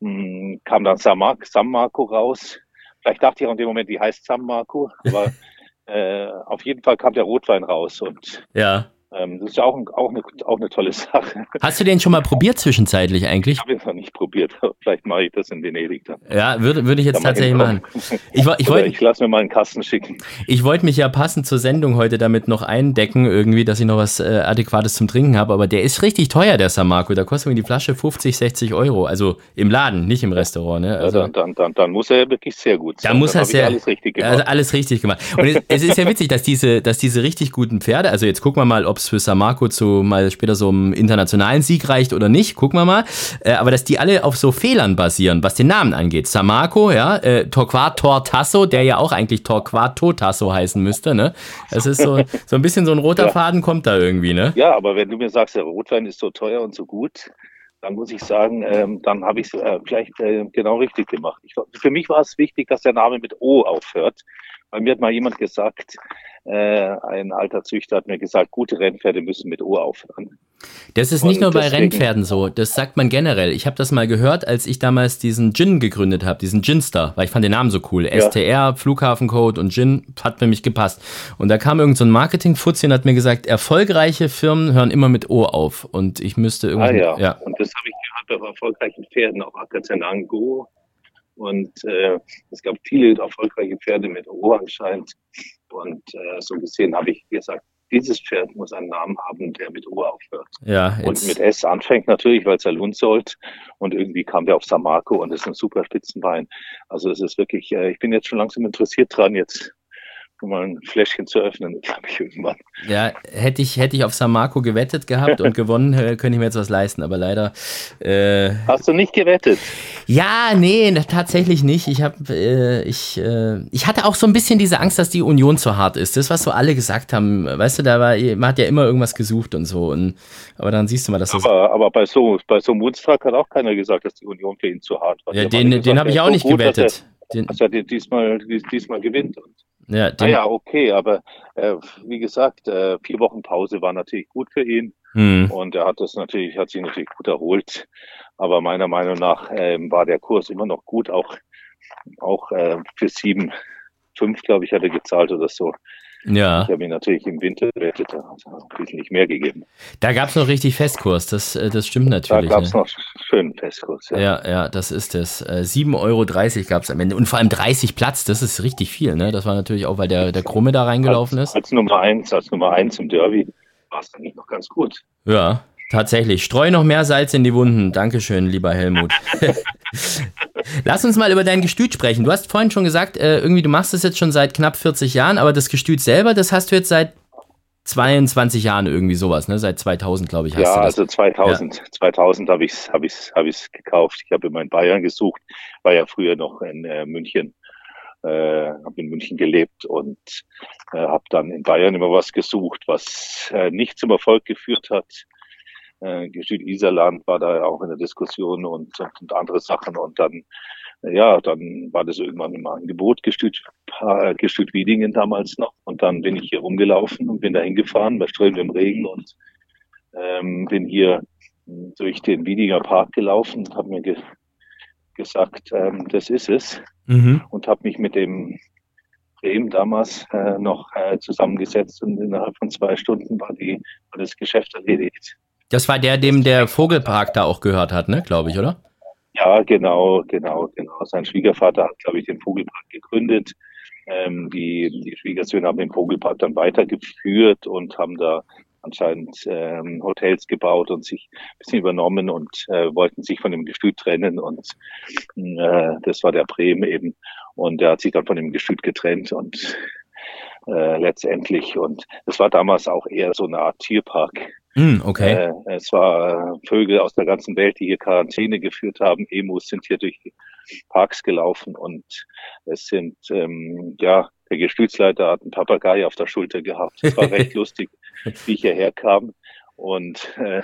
mh, hm, kam dann San, Mar San Marco raus. Vielleicht dachte ich auch in dem Moment, die heißt San Marco, aber (laughs) äh, auf jeden Fall kam der Rotwein raus und ja. Ähm, das ist ja auch, auch, eine, auch eine tolle (laughs) Sache. Hast du den schon mal probiert zwischenzeitlich eigentlich? Ich habe ihn noch nicht probiert. Vielleicht mache ich das in Venedig dann. Ja, würde, würde ich jetzt tatsächlich machen. Ich, ich, wollt, ich lasse mir mal einen Kasten schicken. Ich wollte mich ja passend zur Sendung heute damit noch eindecken, irgendwie, dass ich noch was äh, Adäquates zum Trinken habe. Aber der ist richtig teuer, der San Marco. Da kostet mir die Flasche 50, 60 Euro. Also im Laden, nicht im Restaurant. Ne? Also, ja, dann, dann, dann, dann, muss er wirklich sehr gut sein. Da muss er sehr, alles richtig gemacht. Also alles richtig gemacht. Und es, es ist ja witzig, dass diese, dass diese richtig guten Pferde, also jetzt gucken wir mal, ob es für San Marco zu mal später so einem internationalen Sieg reicht oder nicht, gucken wir mal. Äh, aber dass die alle auf so Fehlern basieren, was den Namen angeht. Samako, ja, äh, Torquator Tasso, der ja auch eigentlich Torquato Tasso heißen müsste, ne? Das ist so, so ein bisschen so ein roter ja. Faden kommt da irgendwie, ne? Ja, aber wenn du mir sagst, der Rotwein ist so teuer und so gut, dann muss ich sagen, ähm, dann habe ich es äh, vielleicht äh, genau richtig gemacht. Ich, für mich war es wichtig, dass der Name mit O aufhört. Weil mir hat mal jemand gesagt, ein alter Züchter hat mir gesagt, gute Rennpferde müssen mit O aufhören. Das ist nicht nur bei Rennpferden so, das sagt man generell. Ich habe das mal gehört, als ich damals diesen Gin gegründet habe, diesen Ginstar, weil ich fand den Namen so cool. Ja. STR, Flughafencode und Gin hat für mich gepasst. Und da kam irgend so ein Marketing-Fuzzi und hat mir gesagt, erfolgreiche Firmen hören immer mit O auf. Und ich müsste irgendwie. Ah ja, ja. und das habe ich gehört bei erfolgreichen Pferden, auch Akazenango. Und äh, es gab viele erfolgreiche Pferde mit O anscheinend. Und äh, so gesehen habe ich gesagt, dieses Pferd muss einen Namen haben, der mit O aufhört. Ja, und mit S anfängt natürlich, weil es ja Lundsold und irgendwie kam der auf Samarco und das ist ein super Spitzenbein. Also es ist wirklich, äh, ich bin jetzt schon langsam interessiert dran, jetzt um mal ein Fläschchen zu öffnen, (laughs) glaube ich, irgendwann. Ja, hätte ich, hätte ich auf San Marco gewettet gehabt und (laughs) gewonnen, äh, könnte ich mir jetzt was leisten, aber leider. Äh, Hast du nicht gewettet? Ja, nee, tatsächlich nicht. Ich habe, äh, ich, äh, ich hatte auch so ein bisschen diese Angst, dass die Union zu hart ist. Das, was so alle gesagt haben, weißt du, da war, man hat ja immer irgendwas gesucht und so. Und, aber dann siehst du mal, dass das. Aber, aber bei so, bei so Moonstruck hat auch keiner gesagt, dass die Union für ihn zu hart war. Ja, den, den habe ich auch so nicht gut, gewettet. Dass er, den, dass er diesmal, diesmal gewinnt. Und ja, ah ja, okay, aber äh, wie gesagt, äh, vier Wochen Pause war natürlich gut für ihn mhm. und er hat das natürlich, hat sich natürlich gut erholt. Aber meiner Meinung nach ähm, war der Kurs immer noch gut, auch auch äh, für sieben, fünf, glaube ich, hat er gezahlt oder so. Ja. Ich habe ihn natürlich im Winter gewettet, da hat er wesentlich mehr gegeben. Da gab es noch richtig Festkurs, das, äh, das stimmt natürlich. Da gab es ne? noch schönen Festkurs, ja. Ja, ja, das ist es. 7,30 äh, Euro gab es am Ende. Und vor allem 30 Platz, das ist richtig viel, ne? Das war natürlich auch, weil der, der Krumme da reingelaufen als, ist. Als Nummer eins, als Nummer eins im Derby war es eigentlich noch ganz gut. Ja, Tatsächlich. Streu noch mehr Salz in die Wunden. Dankeschön, lieber Helmut. (laughs) Lass uns mal über dein Gestüt sprechen. Du hast vorhin schon gesagt, äh, irgendwie du machst das jetzt schon seit knapp 40 Jahren, aber das Gestüt selber, das hast du jetzt seit 22 Jahren irgendwie sowas, ne? Seit 2000, glaube ich, hast ja, du das. also 2000, ja. 2000 habe ich es hab ich's, hab ich's gekauft. Ich habe immer in Bayern gesucht, war ja früher noch in äh, München, äh, habe in München gelebt und äh, habe dann in Bayern immer was gesucht, was äh, nicht zum Erfolg geführt hat äh, Südiserland war da auch in der Diskussion und, und andere Sachen und dann ja, dann war das irgendwann im Angebot, Gestüt, äh, Gestüt Wiedingen damals noch. Und dann bin ich hier rumgelaufen und bin da hingefahren bei strömendem Regen und ähm, bin hier durch den Wiedinger Park gelaufen und habe mir ge gesagt, ähm, das ist es. Mhm. Und habe mich mit dem Bremen damals äh, noch äh, zusammengesetzt und innerhalb von zwei Stunden war, die, war das Geschäft erledigt. Das war der, dem der Vogelpark da auch gehört hat, ne, glaube ich, oder? Ja, genau, genau, genau. Sein Schwiegervater hat, glaube ich, den Vogelpark gegründet. Ähm, die, die Schwiegersöhne haben den Vogelpark dann weitergeführt und haben da anscheinend ähm, Hotels gebaut und sich ein bisschen übernommen und äh, wollten sich von dem Gestüt trennen und äh, das war der Bremen eben und der hat sich dann von dem Gestüt getrennt und äh, letztendlich und das war damals auch eher so eine Art Tierpark Mm, okay. Äh, es war äh, Vögel aus der ganzen Welt, die hier Quarantäne geführt haben. Emus sind hier durch die Parks gelaufen und es sind, ähm, ja, der Gestützleiter hat einen Papagei auf der Schulter gehabt. Es war (laughs) recht lustig, wie ich hierher kam. Und äh,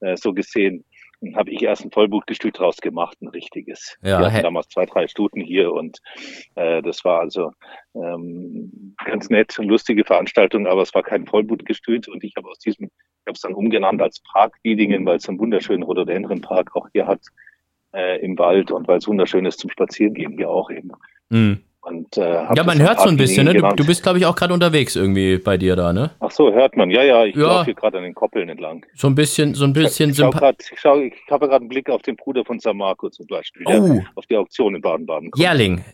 äh, so gesehen habe ich erst ein Vollblutgestüt draus gemacht, ein richtiges. Ja, Wir hatten damals zwei, drei Stuten hier und äh, das war also ähm, ganz nett, und lustige Veranstaltung, aber es war kein Vollblutgestüt und ich habe aus diesem, ich habe es dann umgenannt als Park Wiedingen, weil es einen wunderschönen Rhododendronpark auch hier hat äh, im Wald und weil es wunderschön ist zum Spazierengehen hier auch eben. Mhm. Und, äh, ja, man hört so ein bisschen, ne? Du, du, bist, glaube ich, auch gerade unterwegs irgendwie bei dir da, ne? Ach so, hört man. Ja, ja, ich ja. laufe hier gerade an den Koppeln entlang. So ein bisschen, so ein bisschen Ich, ich, grad, ich, schau, ich habe gerade einen Blick auf den Bruder von San Marco zum Beispiel. Oh. Auf die Auktion in Baden-Baden. Jährling.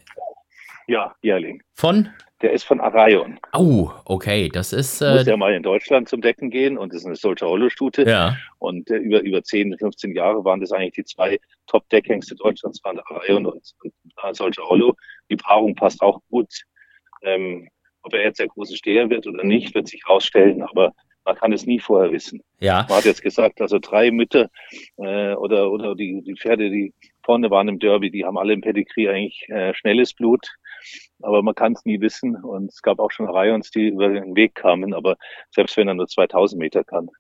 Ja, Jährling. Von? Der ist von Arayon. Oh, okay, das ist. Äh, muss ja mal in Deutschland zum Decken gehen und das ist eine solche Hollow-Stute. Ja. Und äh, über, über 10, 15 Jahre waren das eigentlich die zwei Top-Deckhengste Deutschlands, waren Arayon und, und äh, solche Hollow. Die Paarung passt auch gut. Ähm, ob er jetzt der große Steher wird oder nicht, wird sich rausstellen, aber man kann es nie vorher wissen. Ja. Man hat jetzt gesagt, also drei Mütter äh, oder, oder die, die Pferde, die vorne waren im Derby, die haben alle im Pedigree eigentlich äh, schnelles Blut. Aber man kann es nie wissen. Und es gab auch schon Reions, die über den Weg kamen. Aber selbst wenn er nur 2000 Meter kann,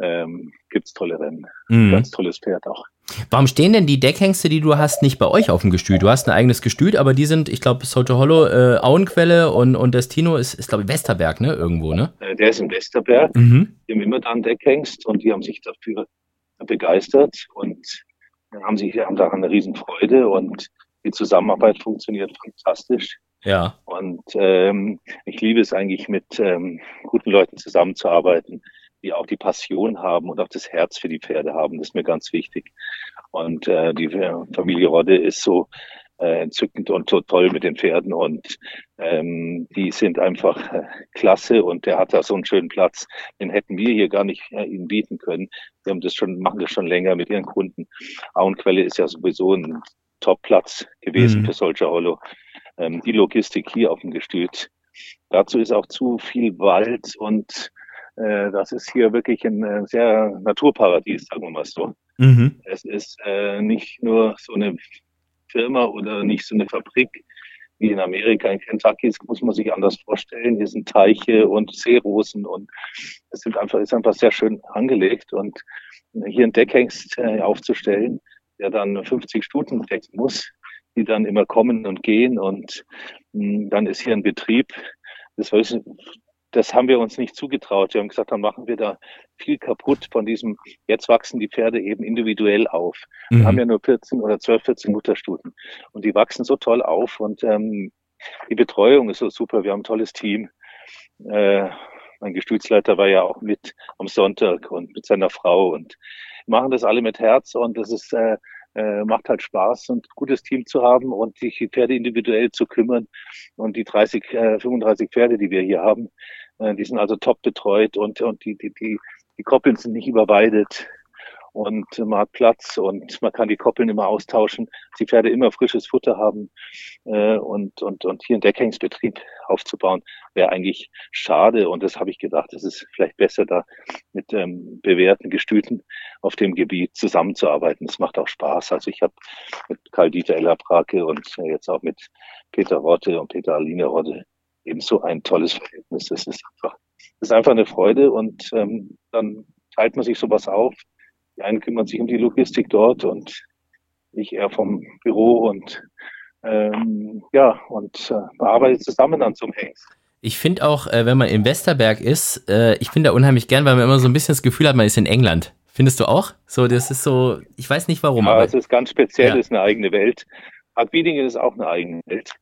ähm, gibt es tolle Rennen. Mhm. Ganz tolles Pferd auch. Warum stehen denn die Deckhengste, die du hast, nicht bei euch auf dem Gestüt? Du hast ein eigenes Gestüt, aber die sind, ich glaube, Soto Hollow, äh, Auenquelle und, und Destino ist, ist glaube ich, Westerberg, ne? Irgendwo, ne? Äh, der ist in Westerberg. Mhm. Die haben immer da einen Deckhengst und die haben sich dafür begeistert und haben sich haben daran eine Riesenfreude und die Zusammenarbeit funktioniert fantastisch. Ja. Und ähm, ich liebe es eigentlich, mit ähm, guten Leuten zusammenzuarbeiten, die auch die Passion haben und auch das Herz für die Pferde haben. Das ist mir ganz wichtig. Und äh, die Familie Rodde ist so äh, entzückend und so toll mit den Pferden und ähm, die sind einfach äh, klasse und der hat da so einen schönen Platz. Den hätten wir hier gar nicht äh, ihnen bieten können. Wir haben das schon, machen das schon länger mit ihren Kunden. Auenquelle ist ja sowieso ein Top-Platz gewesen Mhm. für solche Hollow. Ähm, die Logistik hier auf dem Gestüt dazu ist auch zu viel Wald und äh, das ist hier wirklich ein äh, sehr Naturparadies, sagen wir mal so. Mhm. Es ist äh, nicht nur so eine Firma oder nicht so eine Fabrik wie in Amerika, in Kentucky, das muss man sich anders vorstellen. Hier sind Teiche und Seerosen und es sind einfach, ist einfach sehr schön angelegt und hier einen Deckhengst äh, aufzustellen, der dann 50 Stunden decken muss, die dann immer kommen und gehen und mh, hm, dann ist hier ein Betrieb, das, das haben wir uns nicht zugetraut. Wir haben gesagt, dann machen wir da viel kaputt von diesem, jetzt wachsen die Pferde eben individuell auf. Mhm. Wir haben ja nur 14 oder 12, 14 Mutterstuten und die wachsen so toll auf und ähm, die Betreuung ist so super. Wir haben ein tolles Team. Äh, mein Gestützleiter war ja auch mit am Sonntag und mit seiner Frau und machen das alle mit Herz und das ist äh, äh, macht halt Spaß und ein gutes Team zu haben und sich die Pferde individuell zu kümmern. Und die 30, äh, 35 Pferde, die wir hier haben, die sind also top betreut und, und die, die, die, die Koppeln sind nicht überweidet und man hat Platz und man kann die Koppeln immer austauschen, die Pferde immer frisches Futter haben äh, und, und, und hier einen Deckhengstbetrieb aufzubauen, wäre eigentlich schade und das habe ich gedacht, es ist vielleicht besser da mit ähm, bewährten Gestüten auf dem Gebiet zusammenzuarbeiten. Das macht auch Spaß. Also ich habe mit Karl-Dieter Ellerbrake und jetzt auch mit Peter Rotte und Peter Aline Rotte eben so ein tolles Verhältnis. Das ist einfach, das ist einfach eine Freude und ähm, dann teilt man sich sowas auf. Die einen kümmern sich um die Logistik dort und ich eher vom Büro und ähm, ja, und äh, bearbeite zusammen an zum Hengst. Ich finde auch, äh, wenn man im Westerberg ist, äh, ich finde da unheimlich gern, weil man immer so ein bisschen das Gefühl hat, man ist in England. Findest du auch? So, das ist so, ich weiß nicht warum. Ja, es ist ganz speziell, ja. ist eine eigene Welt. Park Wiedingen ist auch eine eigene Welt.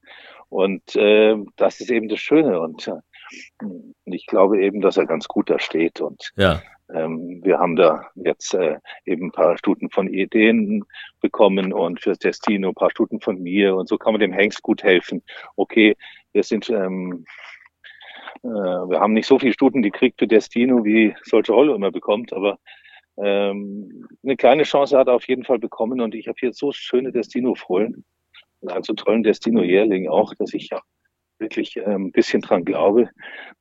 Und äh, das ist eben das Schöne. Und äh, ich glaube eben, dass er ganz gut da steht. Und ja. ähm, wir haben da jetzt äh, eben ein paar Stuten von Ideen bekommen und fürs Destino ein paar Stuten von mir. Und so kann man dem Hengst gut helfen. Okay, wir sind ähm, äh, wir haben nicht so viele Stuten gekriegt für Destino, wie solche Hollow immer bekommt, aber ähm, eine kleine Chance hat er auf jeden Fall bekommen und ich habe hier so schöne Destino-Fohlen und einen so tollen Destino-Jährling auch, dass ich ja wirklich ein bisschen dran glaube,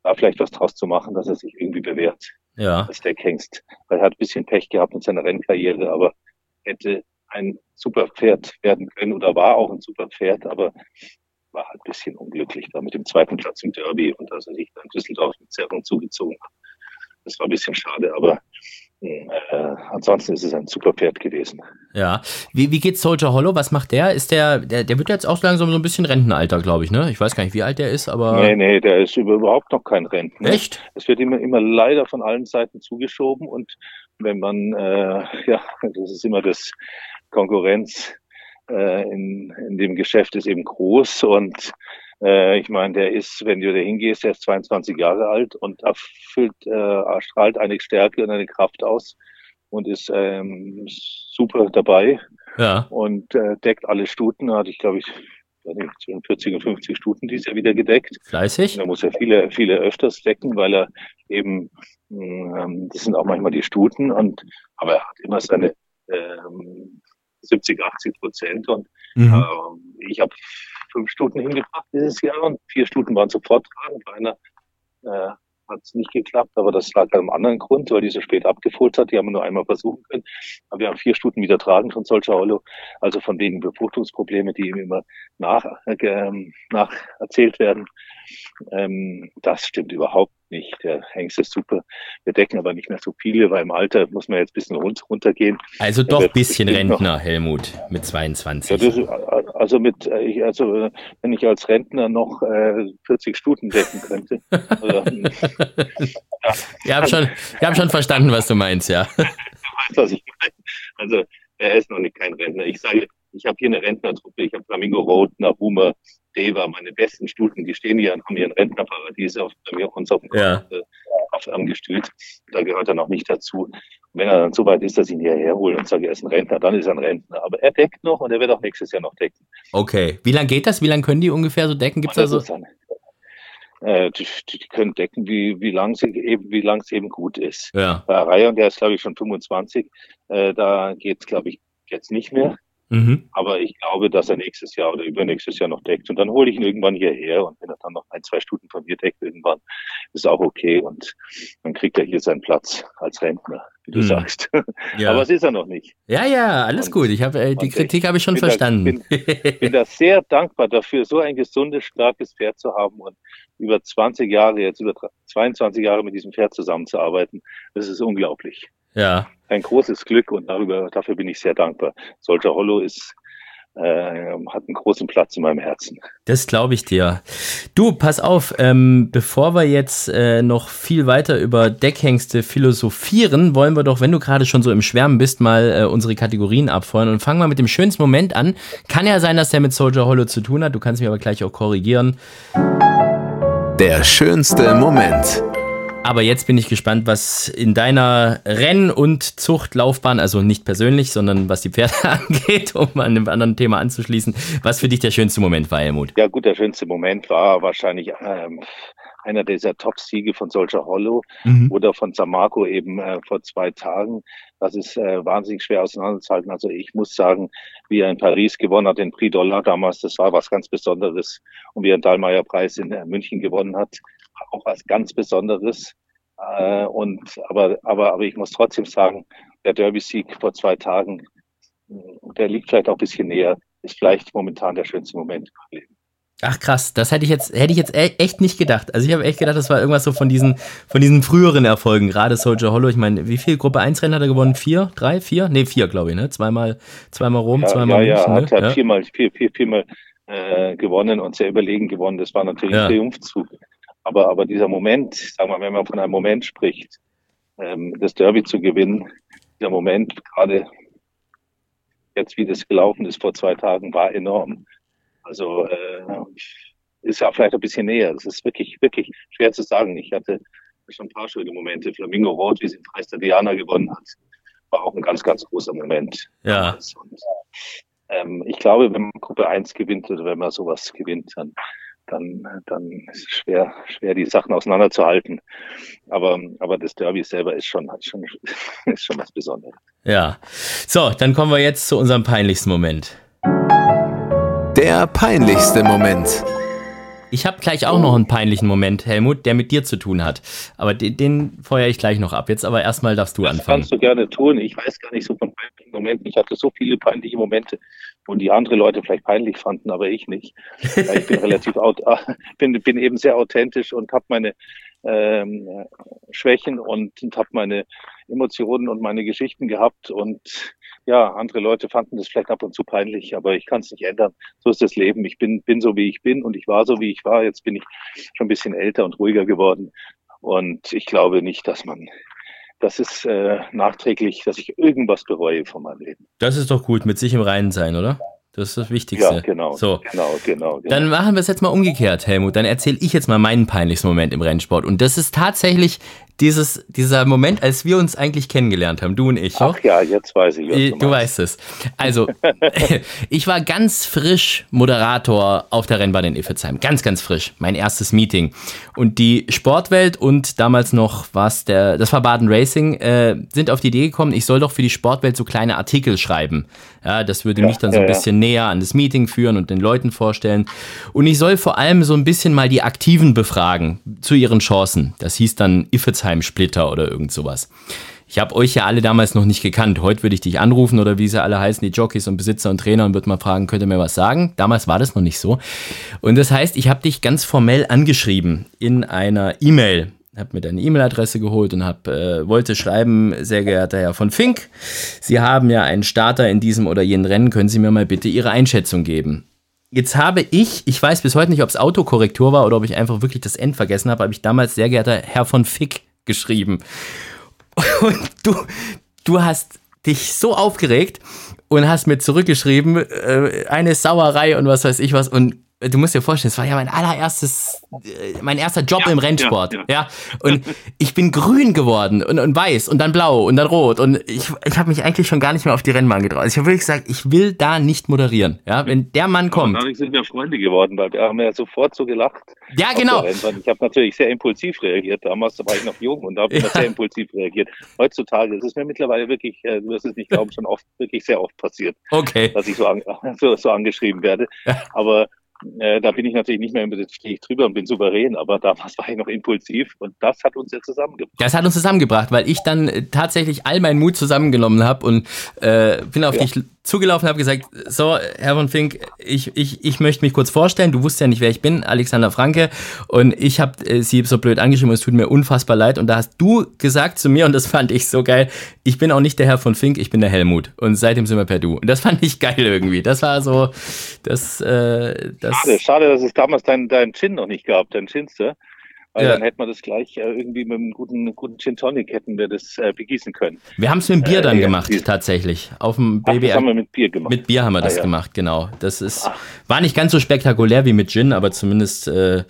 da vielleicht was draus zu machen, dass er sich irgendwie bewährt. Ja. Als der Hengst. Weil er hat ein bisschen Pech gehabt mit seiner Rennkarriere, aber hätte ein super Pferd werden können oder war auch ein super Pferd, aber war halt ein bisschen unglücklich da mit dem zweiten Platz im Derby und dass er sich dann Düsseldorf mit Zerrung zugezogen hat. Das war ein bisschen schade, aber äh, ansonsten ist es ein super Pferd gewesen. Ja. Wie, wie geht's Soldier Hollow? Was macht der? Ist der, der, der wird jetzt auch langsam so ein bisschen Rentenalter, glaube ich, ne? Ich weiß gar nicht, wie alt der ist, aber. Nee, nee, der ist überhaupt noch kein Rentner. Echt? Es wird immer, immer leider von allen Seiten zugeschoben und wenn man, äh, ja, das ist immer das Konkurrenz äh, in, in dem Geschäft ist eben groß und äh, ich meine, der ist, wenn du da hingehst, der ist 22 Jahre alt und erfüllt, äh, strahlt eine Stärke und eine Kraft aus und ist ähm, super dabei ja. und äh, deckt alle Stuten. Hatte ich, glaube ich, zwischen 40 und 50 Stuten dieses Jahr wieder gedeckt. Fleißig. Da muss er viele, viele öfters decken, weil er eben, ähm, das sind auch manchmal die Stuten und, aber er hat immer seine ähm, 70, 80 Prozent und mhm. äh, ich habe fünf Stunden hingebracht dieses Jahr und vier Stunden waren sofort dran. Einer äh, hat es nicht geklappt, aber das lag an einem anderen Grund, weil die so spät abgefohlt hat. Die haben wir nur einmal versuchen können. Aber wir haben vier Stunden wieder tragen von solcher Hollow. Also von wegen Befruchtungsprobleme, die ihm immer nach, äh, nach erzählt werden. Ähm, das stimmt überhaupt nicht. Der Hengst ist super. Wir decken aber nicht mehr so viele, weil im Alter muss man jetzt ein bisschen runtergehen. Also doch ein bisschen Rentner, noch, Helmut, mit 22. Ja, das, also mit, äh, also wenn ich als Rentner noch äh, 40 Stunden decken könnte. ja. (laughs) Wir haben schon, wir haben schon verstanden, was du meinst, ja. du (laughs) weißt, was ich meine. Also er ist noch nicht kein Rentner. Ich sage, ich habe hier eine Rentnertruppe, ich habe Flamingo Road, Nahuma, Deva, meine besten Stuten, die stehen hier und haben ihren Rentnerparadies auf mir uns auf, ja. auf, auf Gestüt. Da gehört er noch nicht dazu. Und wenn er dann so weit ist, dass ich ihn hierher hole und sage, er ist ein Rentner, dann ist er ein Rentner. Aber er deckt noch und er wird auch nächstes Jahr noch decken. Okay. Wie lange geht das? Wie lange können die ungefähr so decken? Gibt's da so? Äh, die, die, können decken, wie, wie lang es eben, wie lang es eben gut ist. Ja. Bei Reihe, und der ist, glaube ich, schon 25, äh, da geht's, glaube ich, jetzt nicht mehr. Mhm. Aber ich glaube, dass er nächstes Jahr oder übernächstes Jahr noch deckt. Und dann hole ich ihn irgendwann hierher. Und wenn er dann noch ein, zwei Stunden von mir deckt, irgendwann ist auch okay. Und dann kriegt er hier seinen Platz als Rentner, wie du mhm. sagst. (laughs) Ja. Aber es ist er noch nicht. Ja, ja, alles und, gut. Ich habe äh, die Kritik habe ich schon verstanden. Ich bin, bin da sehr dankbar dafür, so ein gesundes, starkes Pferd zu haben und über 20 Jahre, jetzt über 22 Jahre mit diesem Pferd zusammenzuarbeiten. Das ist unglaublich. Ja. Ein großes Glück und darüber, dafür bin ich sehr dankbar. Solcher Hollow ist äh, hat einen großen Platz in meinem Herzen. Das glaube ich dir. Du, pass auf, ähm, bevor wir jetzt äh, noch viel weiter über Deckhengste philosophieren, wollen wir doch, wenn du gerade schon so im Schwärmen bist, mal äh, unsere Kategorien abfeuern und fangen wir mit dem schönsten Moment an. Kann ja sein, dass der mit Soldier Hollow zu tun hat, du kannst mich aber gleich auch korrigieren. Der schönste Moment. Aber jetzt bin ich gespannt, was in deiner Renn- und Zuchtlaufbahn, also nicht persönlich, sondern was die Pferde (laughs) angeht, um an einem anderen Thema anzuschließen, was für dich der schönste Moment war, Helmut? Ja gut, der schönste Moment war wahrscheinlich ähm, einer dieser Top-Siege von Soldier Hollow mhm. oder von Samarco eben äh, vor zwei Tagen. Das ist äh, wahnsinnig schwer auseinanderzuhalten. Also ich muss sagen, wie er in Paris gewonnen hat, den Prix Dollar damals, das war was ganz Besonderes. Und wie er den Dallmayr-Preis in äh, München gewonnen hat, auch was ganz Besonderes. Äh, und aber, aber, aber ich muss trotzdem sagen, der Derby-Sieg vor zwei Tagen, der liegt vielleicht auch ein bisschen näher, ist vielleicht momentan der schönste Moment im Leben. Ach krass, das hätte ich jetzt, hätte ich jetzt e-, echt nicht gedacht. Also ich habe echt gedacht, das war irgendwas so von diesen, von diesen früheren Erfolgen, gerade Soldier Hollow. Ich meine, wie viel Gruppe 1 Rennen hat er gewonnen? Vier? Drei? Vier? Nee, vier, glaube ich, ne? Zweimal, zweimal Rom, ja, zweimal Ja, München, ja, hat, ne? hat ja. viermal, vier, vier, viermal äh, gewonnen und sehr überlegen gewonnen. Das war natürlich ja. ein Triumphzug. Aber, aber dieser Moment, sagen wir, wenn man von einem Moment spricht, ähm, das Derby zu gewinnen, dieser Moment, gerade jetzt wie das gelaufen ist vor zwei Tagen, war enorm. Also äh, ist ja vielleicht ein bisschen näher. Das ist wirklich, wirklich schwer zu sagen. Ich hatte schon ein paar schöne Momente. Flamingo Rot, wie sie in Preis der Diana gewonnen hat, war auch ein ganz, ganz großer Moment. Ja. Und, ähm, ich glaube, wenn man Gruppe 1 gewinnt oder wenn man sowas gewinnt, dann, dann, dann ist es schwer, schwer, die Sachen auseinanderzuhalten. Aber, aber das Derby selber ist schon, schon, (laughs) ist schon was Besonderes. Ja. So, dann kommen wir jetzt zu unserem peinlichsten Moment. Der peinlichste Moment. Ich habe gleich auch noch einen peinlichen Moment, Helmut, der mit dir zu tun hat. Aber den, den feuere ich gleich noch ab. Jetzt aber erstmal darfst du das anfangen. Das kannst du gerne tun. Ich weiß gar nicht so von peinlichen Momenten. Ich hatte so viele peinliche Momente, wo die andere Leute vielleicht peinlich fanden, aber ich nicht. ich bin (laughs) relativ bin, bin eben sehr authentisch und habe meine ähm, Schwächen und, und habe meine Emotionen und meine Geschichten gehabt und ja, andere Leute fanden das vielleicht ab und zu peinlich, aber ich kann es nicht ändern. So ist das Leben. Ich bin, bin so, wie ich bin und ich war so, wie ich war. Jetzt bin ich schon ein bisschen älter und ruhiger geworden. Und ich glaube nicht, dass man, das ist äh, nachträglich, dass ich irgendwas bereue von meinem Leben. Das ist doch gut, mit sich im Reinen sein, oder? Das ist das Wichtigste. Ja, genau. So. Genau, genau, genau. Dann machen wir es jetzt mal umgekehrt, Helmut. Dann erzähle ich jetzt mal meinen peinlichsten Moment im Rennsport. Und das ist tatsächlich dieses, dieser Moment, als wir uns eigentlich kennengelernt haben, du und ich. Ach ja, jetzt weiß ich. Was du, du weißt es. Also, (laughs) ich war ganz frisch Moderator auf der Rennbahn in Iffezheim. Ganz, ganz frisch. Mein erstes Meeting. Und die Sportwelt und damals noch was der, das war Baden Racing, äh, sind auf die Idee gekommen, ich soll doch für die Sportwelt so kleine Artikel schreiben. Ja, das würde ja, mich dann so ein ja, bisschen ja. näher an das Meeting führen und den Leuten vorstellen. Und ich soll vor allem so ein bisschen mal die Aktiven befragen zu ihren Chancen. Das hieß dann Iffezheim-Splitter oder irgend sowas. Ich habe euch ja alle damals noch nicht gekannt. Heute würde ich dich anrufen oder wie sie alle heißen, die Jockeys und Besitzer und Trainer und würde mal fragen, könnt ihr mir was sagen? Damals war das noch nicht so. Und das heißt, ich habe dich ganz formell angeschrieben in einer E-Mail habe mir deine E-Mail-Adresse geholt und hab, äh, wollte schreiben, sehr geehrter Herr von Fink, Sie haben ja einen Starter in diesem oder jenen Rennen, können Sie mir mal bitte Ihre Einschätzung geben. Jetzt habe ich, ich weiß bis heute nicht, ob es Autokorrektur war oder ob ich einfach wirklich das End vergessen habe, habe ich damals sehr geehrter Herr von Fick geschrieben. Und du, du hast dich so aufgeregt und hast mir zurückgeschrieben, äh, eine Sauerei und was weiß ich was. Und du musst dir vorstellen, es war ja mein allererstes, äh, mein erster Job ja, im Rennsport. Ja, ja. ja, Und ich bin grün geworden und, und weiß und dann blau und dann rot. Und ich, ich habe mich eigentlich schon gar nicht mehr auf die Rennbahn getraut. Ich habe wirklich gesagt, ich will da nicht moderieren. Ja, wenn der Mann kommt. dadurch sind wir Freunde geworden, weil wir haben ja sofort so gelacht. Ja, genau. Ich habe natürlich sehr impulsiv reagiert. Damals da war ich noch jung und da habe ich (laughs) sehr impulsiv reagiert. Heutzutage ist es mir mittlerweile wirklich, äh, du wirst es nicht glauben, schon oft, wirklich sehr oft passiert. Okay. Dass ich so, an, (laughs) so, so angeschrieben werde. Ja. (laughs) Aber äh, da bin ich natürlich nicht mehr im Stich drüber und bin souverän, aber damals (laughs) war ich noch impulsiv und das hat uns ja zusammengebracht. Das hat uns zusammengebracht, weil ich dann äh, tatsächlich all meinen Mut zusammengenommen habe und äh, bin auf ja. dich zugelaufen habe gesagt, so, Herr von Fink, ich, ich, ich möchte mich kurz vorstellen. Du wusstest ja nicht, wer ich bin, Alexander Franke. Und ich habe äh, sie so blöd angeschrieben, es tut mir unfassbar leid. Und da hast du gesagt zu mir, und das (laughs) fand ich so geil, ich bin auch nicht der Herr von Fink, ich bin der Helmut. Und seitdem sind wir per Du. Und das fand ich geil irgendwie. Das war so, das, äh, das Schade, schade, dass es damals deinen dein Chin noch nicht gab, dein Chinste. Weil ja. dann hätten wir das gleich äh, irgendwie mit einem guten, guten Gin Tonic hätten wir das äh, begießen können. Wir haben es mit Bier dann äh, gemacht, ja, tatsächlich. Auf dem Baby. Ach, das haben wir mit Bier gemacht. Mit Bier haben wir das ah, ja. gemacht, genau. Das ist, Ach. war nicht ganz so spektakulär wie mit Gin, aber zumindest äh,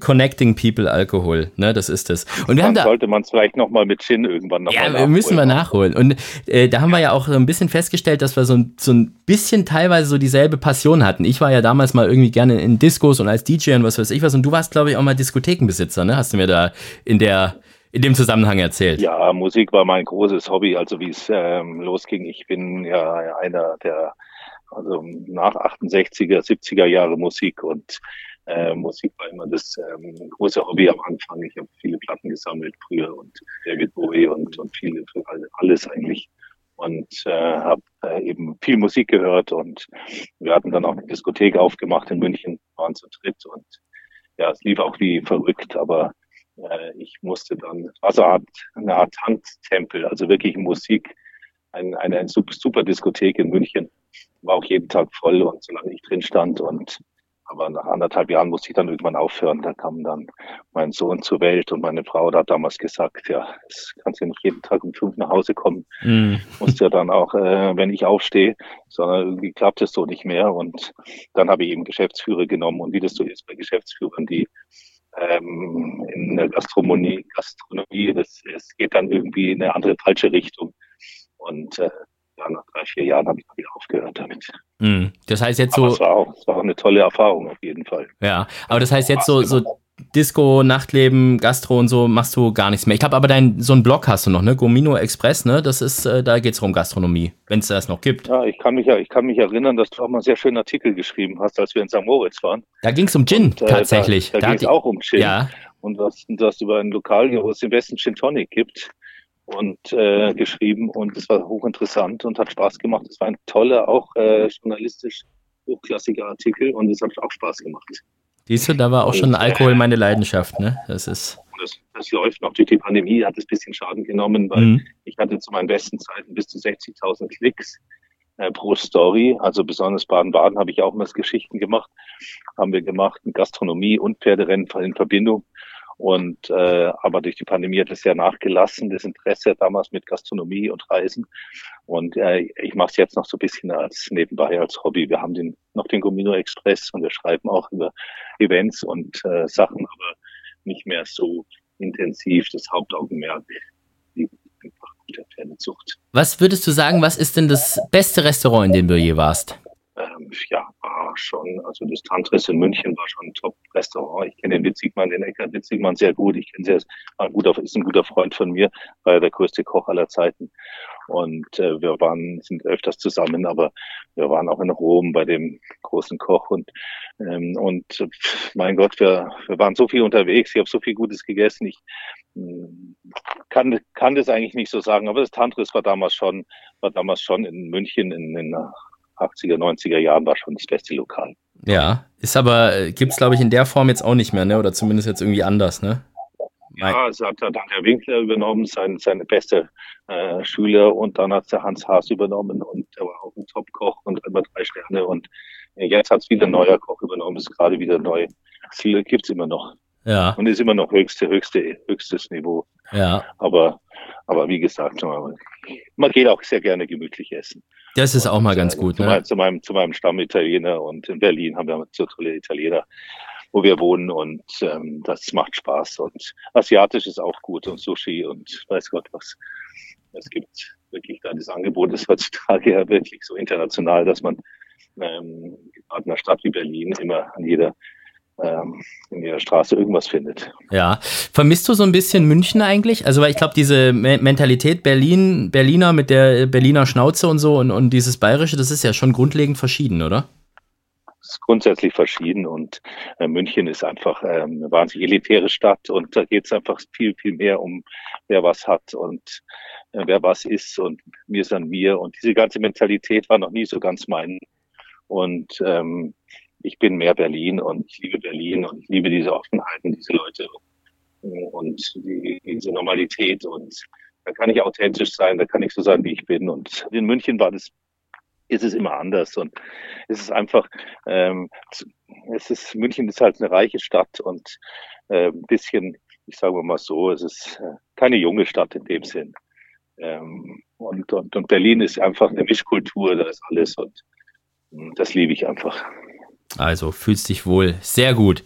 Connecting People Alkohol, ne, das ist es. Und wir haben da sollte man es vielleicht noch mal mit Gin irgendwann noch Ja, mal müssen wir nachholen. Und äh, da haben wir ja auch ein bisschen festgestellt, dass wir so ein, so ein bisschen teilweise so dieselbe Passion hatten. Ich war ja damals mal irgendwie gerne in Discos und als DJ und was weiß ich was. Und du warst, glaube ich, auch mal Diskothekenbesitzer, ne? Hast du mir da in der in dem Zusammenhang erzählt? Ja, Musik war mein großes Hobby, also wie es ähm, losging. Ich bin ja einer der also nach 68er, 70er Jahre Musik und äh, Musik war immer das ähm, große Hobby am Anfang. Ich habe viele Platten gesammelt früher und David Bowie und, und viele, alles eigentlich. Und äh, habe äh, eben viel Musik gehört und wir hatten dann auch eine Diskothek aufgemacht in München, waren zu dritt und ja, es lief auch wie verrückt, aber äh, ich musste dann, also eine Art, eine Art Tanztempel, also wirklich Musik, ein, eine, eine super Diskothek in München, war auch jeden Tag voll und solange ich drin stand und aber nach anderthalb Jahren musste ich dann irgendwann aufhören. Da kam dann mein Sohn zur Welt und meine Frau hat damals gesagt, ja, es kannst ja nicht jeden Tag um fünf nach Hause kommen. Mm. Musst ja dann auch, äh, wenn ich aufstehe, sondern irgendwie klappt es so nicht mehr. Und dann habe ich eben Geschäftsführer genommen und wie das so ist bei Geschäftsführern, die ähm, in der Gastronomie, Gastronomie, das, es geht dann irgendwie in eine andere falsche Richtung. Und äh, ja, nach drei, vier Jahren habe ich wieder aufgehört damit. Mm. Das heißt jetzt aber so. Es war, auch, es war auch eine tolle Erfahrung auf jeden Fall. Ja, aber das heißt jetzt so, so Disco, Nachtleben, Gastro und so machst du gar nichts mehr. Ich glaube aber dein, so einen Blog hast du noch, ne? Gomino Express, ne? Das ist, äh, da geht es um Gastronomie, wenn es das noch gibt. Ja, ich kann mich ja, ich kann mich erinnern, dass du auch mal einen sehr schönen Artikel geschrieben hast, als wir in St. Moritz waren. Da ging es um Gin, und, äh, tatsächlich. Da, da, da ging es auch um Gin. Ja. Und dass, dass über ein Lokal hier, wo es im Westen Gin Tonic gibt und äh, geschrieben und es war hochinteressant und hat Spaß gemacht. Es war ein toller, auch äh, journalistisch hochklassiger Artikel und es hat auch Spaß gemacht. Siehst du, da war auch schon Alkohol meine Leidenschaft, ne? Das ist. Das, das läuft noch. Durch die Pandemie hat es ein bisschen Schaden genommen, weil mhm. ich hatte zu meinen besten Zeiten bis zu 60.000 Klicks äh, pro Story. Also besonders Baden-Baden habe ich auch mal Geschichten gemacht. Haben wir gemacht, Gastronomie und Pferderennen in Verbindung. Und äh, aber durch die Pandemie hat es ja nachgelassen, das Interesse damals mit Gastronomie und Reisen. Und äh, ich mache es jetzt noch so ein bisschen als nebenbei als Hobby. Wir haben den noch den Gomino Express und wir schreiben auch über Events und äh, Sachen, aber nicht mehr so intensiv das Hauptaugenmerk der Pferdezucht. Was würdest du sagen, was ist denn das beste Restaurant, in dem du je warst? ähm, ja, schon, also das Tantris in München war schon ein Top-Restaurant. Ich kenne den Witzigmann, den Eckert Witzigmann sehr gut. Ich kenne sehr, war ein guter, ist ein guter Freund von mir, war ja der größte Koch aller Zeiten. Und äh, wir waren, sind öfters zusammen, aber wir waren auch in Rom bei dem großen Koch und ähm, und mein Gott, wir, wir waren so viel unterwegs, ich habe so viel Gutes gegessen. Ich hm, kann, kann das eigentlich nicht so sagen, aber das Tantris war damals schon, war damals schon in München in, in 80er, 90er Jahren war schon das beste Lokal. Ja, ist aber, äh, gibt es glaube ich in der Form jetzt auch nicht mehr, ne? Oder zumindest jetzt irgendwie anders, ne? Ja, es hat dann Herr Winkler übernommen, sein, seine beste äh, Schüler und dann hat der Hans Haas übernommen und der war auch ein Top-Koch und immer drei Sterne und jetzt hat es wieder ein neuer Koch übernommen, ist gerade wieder neu. Ziele gibt es immer noch. Ja. Und ist immer noch höchste, höchste, höchstes Niveau. Ja. Aber aber wie gesagt, man geht auch sehr gerne gemütlich essen. Das ist auch mal ganz äh, gut. Zu, ne? meinem, zu, meinem, zu meinem Stammitaliener und in Berlin haben wir so tolle Italiener, wo wir wohnen und ähm, das macht Spaß. Und asiatisch ist auch gut und Sushi und weiß Gott was. Es gibt wirklich da das Angebot ist heutzutage ja wirklich so international, dass man ähm, in einer Stadt wie Berlin immer an jeder ähm, in jeder Straße irgendwas findet. Ja. Vermisst du so ein bisschen München eigentlich? Also, weil ich glaube, diese Me Mentalität Berlin, Berliner mit der Berliner Schnauze und so und, und dieses Bayerische, das ist ja schon grundlegend verschieden, oder? Es ist grundsätzlich verschieden und äh, München ist einfach äh, eine wahnsinnig elitäre Stadt und da geht es einfach viel, viel mehr um, wer was hat und äh, wer was ist und wir sind wir und diese ganze Mentalität war noch nie so ganz mein. Und ähm, ich bin mehr Berlin und ich liebe Berlin und ich liebe diese Offenheit und diese Leute und die, diese Normalität und da kann ich authentisch sein, da kann ich so sein, wie ich bin. Und in München war das, ist es immer anders und es ist einfach, ähm, es ist, München ist halt eine reiche Stadt und äh, ein bisschen, ich sage mal so, es ist äh, keine junge Stadt in dem Sinn. Ähm, und, und, und Berlin ist einfach eine Mischkultur, da ist alles und, und das liebe ich einfach. Also fühlst dich wohl sehr gut.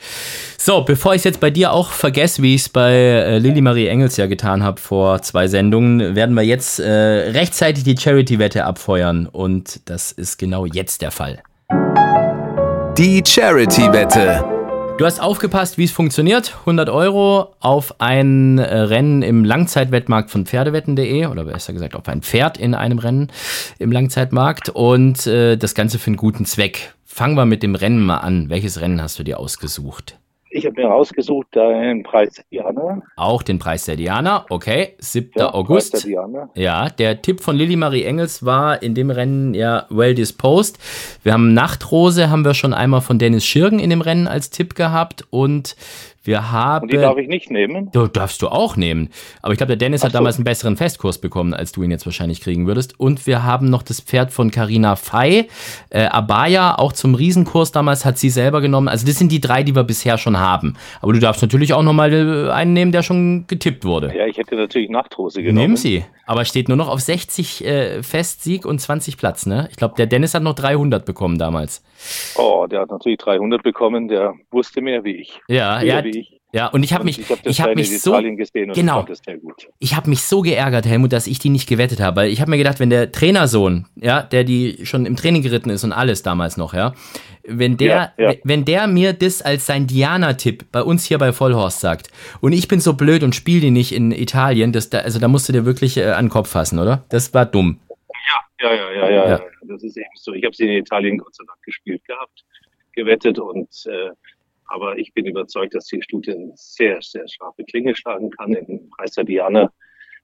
So, bevor ich es jetzt bei dir auch vergesse, wie ich es bei äh, Lilly Marie Engels ja getan habe vor zwei Sendungen, werden wir jetzt äh, rechtzeitig die Charity-Wette abfeuern. Und das ist genau jetzt der Fall. Die Charity-Wette. Du hast aufgepasst, wie es funktioniert. 100 Euro auf ein äh, Rennen im Langzeitwettmarkt von Pferdewetten.de oder besser gesagt auf ein Pferd in einem Rennen im Langzeitmarkt und äh, das Ganze für einen guten Zweck. Fangen wir mit dem Rennen mal an. Welches Rennen hast du dir ausgesucht? Ich habe mir ausgesucht den Preis der Diana. Auch den Preis der Diana, okay. 7. Ja, August. Preis der Diana. Ja, der Tipp von Lilly Marie Engels war in dem Rennen ja well disposed. Wir haben Nachtrose, haben wir schon einmal von Dennis Schirgen in dem Rennen als Tipp gehabt und wir haben. Und die darf ich nicht nehmen? Du darfst du auch nehmen. Aber ich glaube, der Dennis Ach hat so. damals einen besseren Festkurs bekommen, als du ihn jetzt wahrscheinlich kriegen würdest. Und wir haben noch das Pferd von Carina Fei. Äh, Abaya, auch zum Riesenkurs damals, hat sie selber genommen. Also, das sind die drei, die wir bisher schon haben. Aber du darfst natürlich auch nochmal äh, einen nehmen, der schon getippt wurde. Ja, ich hätte natürlich Nachthose genommen. Nehmen sie. Aber steht nur noch auf 60 äh, Festsieg und 20 Platz, ne? Ich glaube, der Dennis hat noch 300 bekommen damals. Oh, der hat natürlich 300 bekommen. Der wusste mehr wie ich. Ja, ja. Wie ich. Ja, und ich habe mich, ich habe hab mich so, genau, ich habe mich so geärgert, Helmut, dass ich die nicht gewettet habe. Weil ich habe mir gedacht, wenn der Trainersohn, ja, der die schon im Training geritten ist und alles damals noch, ja, wenn der, ja, ja. wenn der mir das als sein Diana-Tipp bei uns hier bei Vollhorst sagt und ich bin so blöd und spiele die nicht in Italien, das, da, also da musst du dir wirklich äh, an den Kopf fassen, oder? Das war dumm. Ja, ja, ja, ja, ja. Das ist eben so. Ich habe sie in Italien Gott sei Dank gespielt gehabt, gewettet und äh, aber ich bin überzeugt, dass die Studie eine sehr, sehr scharfe Klinge schlagen kann im Preis Diana.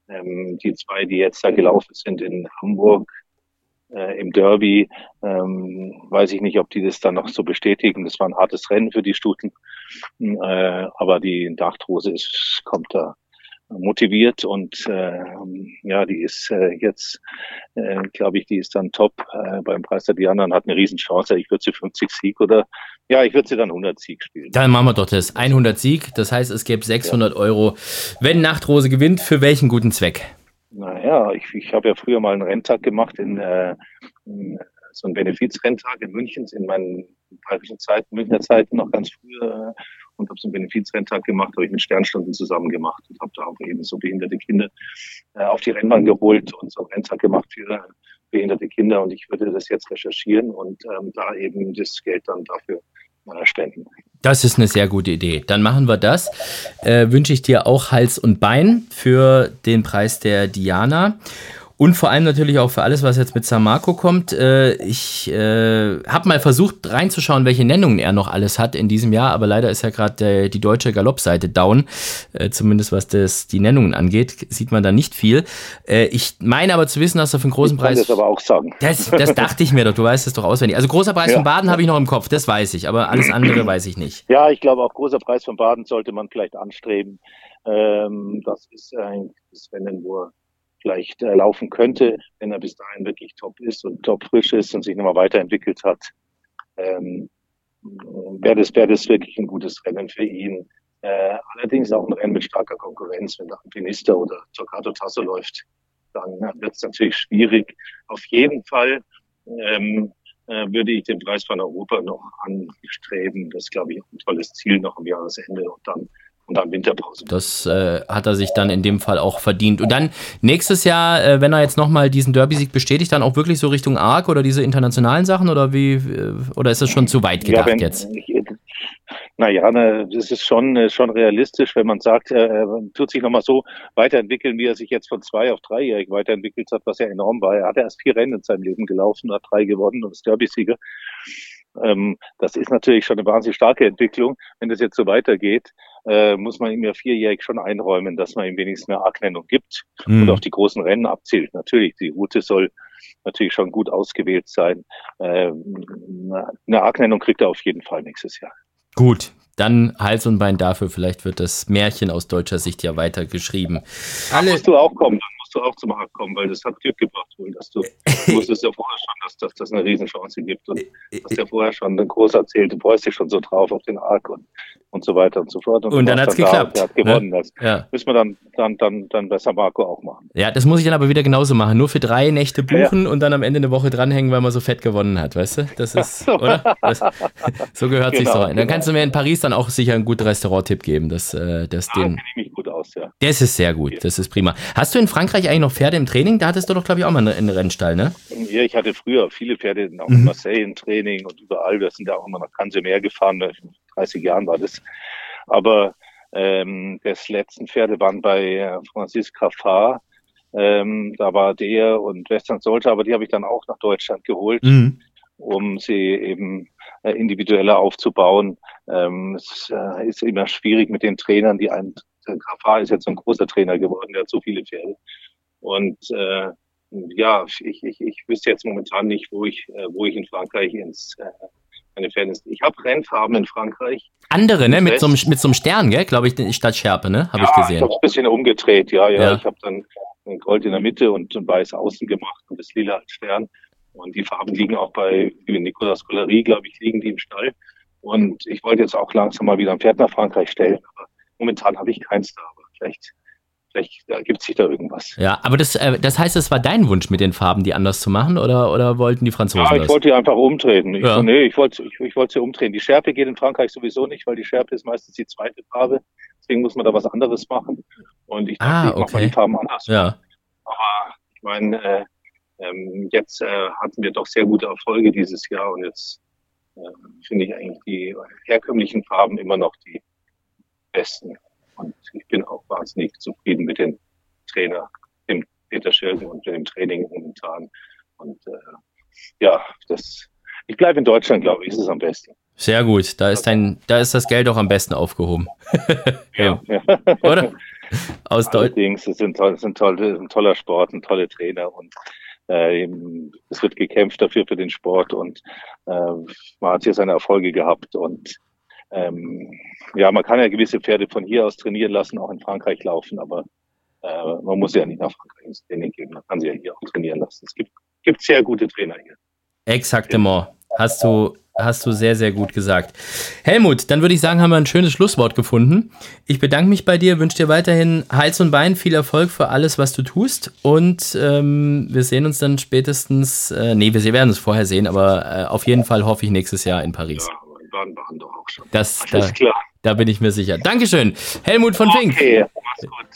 Ähm, die zwei, die jetzt da gelaufen sind in Hamburg äh, im Derby, ähm, weiß ich nicht, ob die das dann noch so bestätigen. Das war ein hartes Rennen für die Stuten. Äh, aber die Dachtrose ist, kommt da motiviert und äh, ja, die ist äh, jetzt, äh, glaube ich, die ist dann top äh, beim Preis der Diana und hat eine Riesenchance. Ich würde sie 50 Sieg oder ja, ich würde sie dann 100 Sieg spielen. Dann machen wir doch das 100 Sieg. Das heißt, es gäbe 600 ja. Euro, wenn Nachtrose gewinnt. Für welchen guten Zweck? Naja, ich, ich habe ja früher mal einen Renntag gemacht in, äh, in so einen Benefizrenntag in München in meinen bayerischen Zeiten, Münchner Zeiten noch ganz früher äh, und habe so einen Benefizrenntag gemacht, habe ich mit Sternstunden zusammen gemacht und habe da auch eben so behinderte Kinder äh, auf die Rennbahn geholt und so einen Renntag gemacht für behinderte Kinder und ich würde das jetzt recherchieren und ähm, da eben das Geld dann dafür äh, spenden. Das ist eine sehr gute Idee. Dann machen wir das. Äh, wünsche ich dir auch Hals und Bein für den Preis der Diana. Und vor allem natürlich auch für alles, was jetzt mit San Marco kommt. Äh, ich äh, habe mal versucht reinzuschauen, welche Nennungen er noch alles hat in diesem Jahr, aber leider ist ja gerade die deutsche Galoppseite down. Äh, zumindest was das die Nennungen angeht, sieht man da nicht viel. Äh, ich meine aber zu wissen, dass er für einen großen ich kann Preis. Das aber auch sagen. Das, das dachte ich mir doch, du weißt es doch auswendig. Also großer Preis ja. von Baden habe ich noch im Kopf, das weiß ich, aber alles andere weiß ich nicht. Ja, ich glaube auch großer Preis von Baden sollte man vielleicht anstreben. Ähm, das ist ein Rennen, wo er vielleicht äh, laufen könnte, wenn er bis dahin wirklich top ist und top frisch ist und sich nochmal weiterentwickelt hat. Ähm, wäre das, wäre das wirklich ein gutes Rennen für ihn. Äh, allerdings auch ein Rennen mit starker Konkurrenz. Wenn da ein Pinister oder Torquato Tasso läuft, dann wird es natürlich schwierig. Auf jeden Fall ähm, äh, würde ich den Preis von Europa noch anstreben. Das ist, glaube ich, ein tolles Ziel noch am Jahresende und dann und dann Winterpause. Das äh, hat er sich dann in dem Fall auch verdient. Und dann nächstes Jahr, äh, wenn er jetzt nochmal diesen Derby-Sieg bestätigt, dann auch wirklich so Richtung ARC oder diese internationalen Sachen oder wie äh, oder ist es schon zu weit gedacht ja, wenn, jetzt? Naja, ne, das ist schon, äh, schon realistisch, wenn man sagt, er, er tut sich nochmal so weiterentwickeln, wie er sich jetzt von zwei auf dreijährig weiterentwickelt hat, was ja enorm war. Er hat erst vier Rennen in seinem Leben gelaufen, hat drei gewonnen und ist Derby-Sieger. Ähm, das ist natürlich schon eine wahnsinnig starke Entwicklung. Wenn das jetzt so weitergeht, äh, muss man ihm ja vierjährig schon einräumen, dass man ihm wenigstens eine Arc-Nennung gibt mhm. und auf die großen Rennen abzielt. Natürlich, die Route soll natürlich schon gut ausgewählt sein. Äh, eine Arc-Nennung kriegt er auf jeden Fall nächstes Jahr. Gut, dann Hals und Bein dafür. Vielleicht wird das Märchen aus deutscher Sicht ja weiter geschrieben. Alle musst du auch kommen, dann musst du auch zum Markt kommen, weil das hat Glück gebracht wohl, dass du, du (laughs) wusstest ja vorher schon, dass, dass das eine Riesenchance gibt und hast ja vorher schon groß erzählt, du freust dich schon so drauf auf den Arc und und so weiter und so fort. Und, und dann hat es geklappt. Er hat gewonnen. Ne? Das ja. müssen wir dann, dann, dann, dann besser Marco auch machen. Ja, das muss ich dann aber wieder genauso machen. Nur für drei Nächte buchen ja. und dann am Ende eine Woche dranhängen, weil man so fett gewonnen hat, weißt du? Das ist, (laughs) oder? Das, so gehört genau, sich so rein. Dann genau. kannst du mir in Paris dann auch sicher einen guten Restaurant-Tipp geben, dass, äh, dass ja, den. Ich mich gut aus, ja. Das ist sehr gut, das ist prima. Hast du in Frankreich eigentlich noch Pferde im Training? Da hattest du doch, glaube ich, auch mal einen Rennstall, ne? Ja, ich hatte früher viele Pferde, auch in mhm. Marseille im Training und überall. Wir sind da auch immer nach Cansemer gefahren. 30 Jahren war das. Aber ähm, das letzten Pferde waren bei äh, Francis Graffard. Ähm, da war der und Western Soldier, aber die habe ich dann auch nach Deutschland geholt, mhm. um sie eben äh, individueller aufzubauen. Ähm, es äh, ist immer schwierig mit den Trainern, die ein Graffard ist jetzt so ein großer Trainer geworden, der hat so viele Pferde. Und äh, ja, ich, ich, ich wüsste jetzt momentan nicht, wo ich, äh, wo ich in Frankreich ins äh, eine Fairness. Ich habe Rennfarben in Frankreich. Andere, ne? Mit so, einem, mit so einem Stern, gell? Glaube ich, statt Schärpe, ne? Habe ja, ich gesehen. Ich habe ein bisschen umgedreht, ja, ja. ja. Ich habe dann ein Gold in der Mitte und ein Weiß außen gemacht und das Lila als Stern. Und die Farben liegen auch bei Nicolas Collery, glaube ich, liegen die im Stall. Und ich wollte jetzt auch langsam mal wieder ein Pferd nach Frankreich stellen. Aber momentan habe ich keins da. Aber vielleicht vielleicht ergibt sich da irgendwas. Ja, aber das, äh, das heißt, es war dein Wunsch, mit den Farben die anders zu machen oder, oder wollten die Franzosen Ja, ich das? wollte die einfach umdrehen. Ich, ja. so, nee, ich wollte, ich, ich wollte sie umdrehen. Die Schärpe geht in Frankreich sowieso nicht, weil die Schärpe ist meistens die zweite Farbe. Deswegen muss man da was anderes machen. Und ich dachte, ah, okay. ich mache die Farben anders. Ja. Aber ich meine, äh, ähm, jetzt äh, hatten wir doch sehr gute Erfolge dieses Jahr und jetzt äh, finde ich eigentlich die herkömmlichen Farben immer noch die besten. Und ich bin auch wahnsinnig zufrieden mit dem Trainer, dem Peter Schirgen und dem Training momentan. Und äh, ja, das, ich bleibe in Deutschland, glaube ich, ist es am besten. Sehr gut, da ist dein, da ist das Geld auch am besten aufgehoben. ja, ja. Oder? Aus Allerdings, es sind, toll, es sind tolle, ein toller Sport, ein tolle Trainer und äh, es wird gekämpft dafür für den Sport und äh, man hat hier seine Erfolge gehabt und ähm, ja, man kann ja gewisse Pferde von hier aus trainieren lassen, auch in Frankreich laufen, aber äh, man muss ja nicht nach Frankreich ins Training gehen, man kann sie ja hier auch trainieren lassen. Es gibt, gibt sehr gute Trainer hier. Exaktement. Hast du, hast du sehr, sehr gut gesagt. Helmut, dann würde ich sagen, haben wir ein schönes Schlusswort gefunden. Ich bedanke mich bei dir, wünsche dir weiterhin Hals und Bein, viel Erfolg für alles, was du tust. Und ähm, wir sehen uns dann spätestens, äh, nee, wir werden es vorher sehen, aber äh, auf jeden Fall hoffe ich nächstes Jahr in Paris. Ja waren doch auch schon. Das, da, klar. Da bin ich mir sicher. Dankeschön. Helmut von okay, Fink. Okay, mach's gut.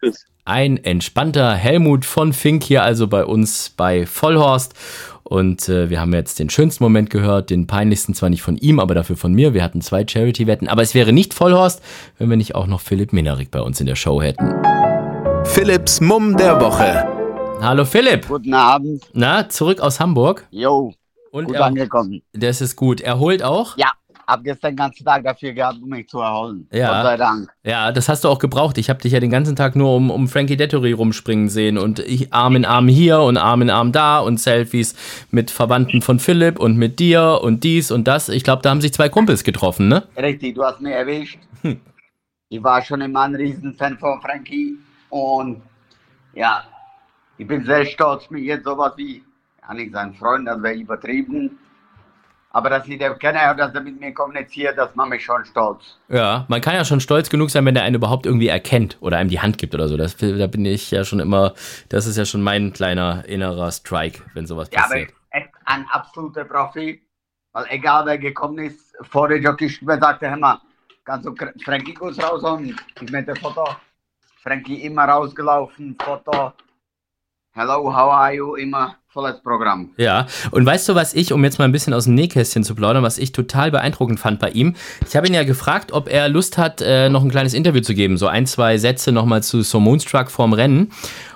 Tschüss. Ein entspannter Helmut von Fink hier also bei uns bei Vollhorst. Und äh, wir haben jetzt den schönsten Moment gehört, den peinlichsten zwar nicht von ihm, aber dafür von mir. Wir hatten zwei Charity-Wetten, aber es wäre nicht Vollhorst, wenn wir nicht auch noch Philipp Minarik bei uns in der Show hätten. Philipps Mumm der Woche. Hallo Philipp. Guten Abend. Na, zurück aus Hamburg? Jo. Und gut er, angekommen. Das ist gut. Erholt auch? Ja, habe gestern den ganzen Tag dafür gehabt, um mich zu erholen. Ja. Gott sei Dank. Ja, das hast du auch gebraucht. Ich habe dich ja den ganzen Tag nur um, um Frankie Dettori rumspringen sehen und ich Arm in Arm hier und Arm in Arm da und Selfies mit Verwandten von Philipp und mit dir und dies und das. Ich glaube, da haben sich zwei Kumpels getroffen, ne? Richtig, du hast mich erwischt. Hm. Ich war schon immer ein Riesenfan von Frankie und ja, ich bin sehr stolz, mich jetzt sowas wie, kann ich sagen, Freund, das wäre übertrieben, Aber dass ich den kenne und dass er mit mir kommuniziert, das macht mich schon stolz. Ja, man kann ja schon stolz genug sein, wenn der einen überhaupt irgendwie erkennt oder einem die Hand gibt oder so. Das, da bin ich ja schon immer, das ist ja schon mein kleiner innerer Strike, wenn sowas Ja, passiert. aber echt ein absoluter Profi. Weil egal wer gekommen ist, vor der Jockeystimme sagte, hör mal, kannst du Frankie kurz rausholen? Ich mit dem Foto. Frankie immer rausgelaufen, Foto. Hello, how are you? Immer volles Programm. Ja, und weißt du, was ich, um jetzt mal ein bisschen aus dem Nähkästchen zu plaudern, was ich total beeindruckend fand bei ihm? Ich habe ihn ja gefragt, ob er Lust hat, äh, noch ein kleines Interview zu geben, so ein, zwei Sätze nochmal zu So Moonstruck vorm Rennen.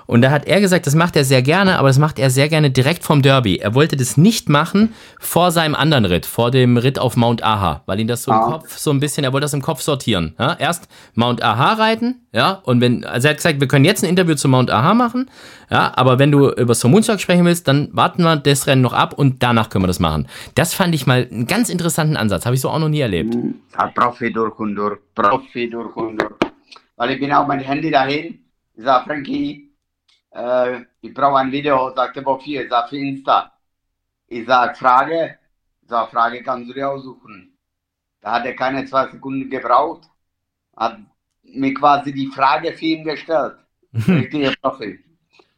Und da hat er gesagt, das macht er sehr gerne, aber das macht er sehr gerne direkt vom Derby. Er wollte das nicht machen vor seinem anderen Ritt, vor dem Ritt auf Mount Aha, weil ihn das so im Ah. Kopf so ein bisschen, er wollte das im Kopf sortieren. Ja? Erst Mount Aha reiten, ja, und wenn, also er hat gesagt, wir können jetzt ein Interview zu Mount Aha machen, ja, aber wenn du über So Moonstruck sprechen willst, dann warten wir das Rennen noch ab und danach können wir das machen. Das fand ich mal einen ganz interessanten Ansatz, habe ich so auch noch nie erlebt. Ja, Profi durch und durch, Profi durch und durch. Weil ich bin auch mein Handy dahin. Ich sag, Frankie, äh, ich brauche ein Video. Sagte, wofür? Ich sag, für Insta. Ich sag, Frage. Ich sag, Frage kannst du dir aussuchen. Da hat er keine zwei Sekunden gebraucht. Hat mir quasi die Frage für ihn gestellt. (laughs) Richtiger Profi.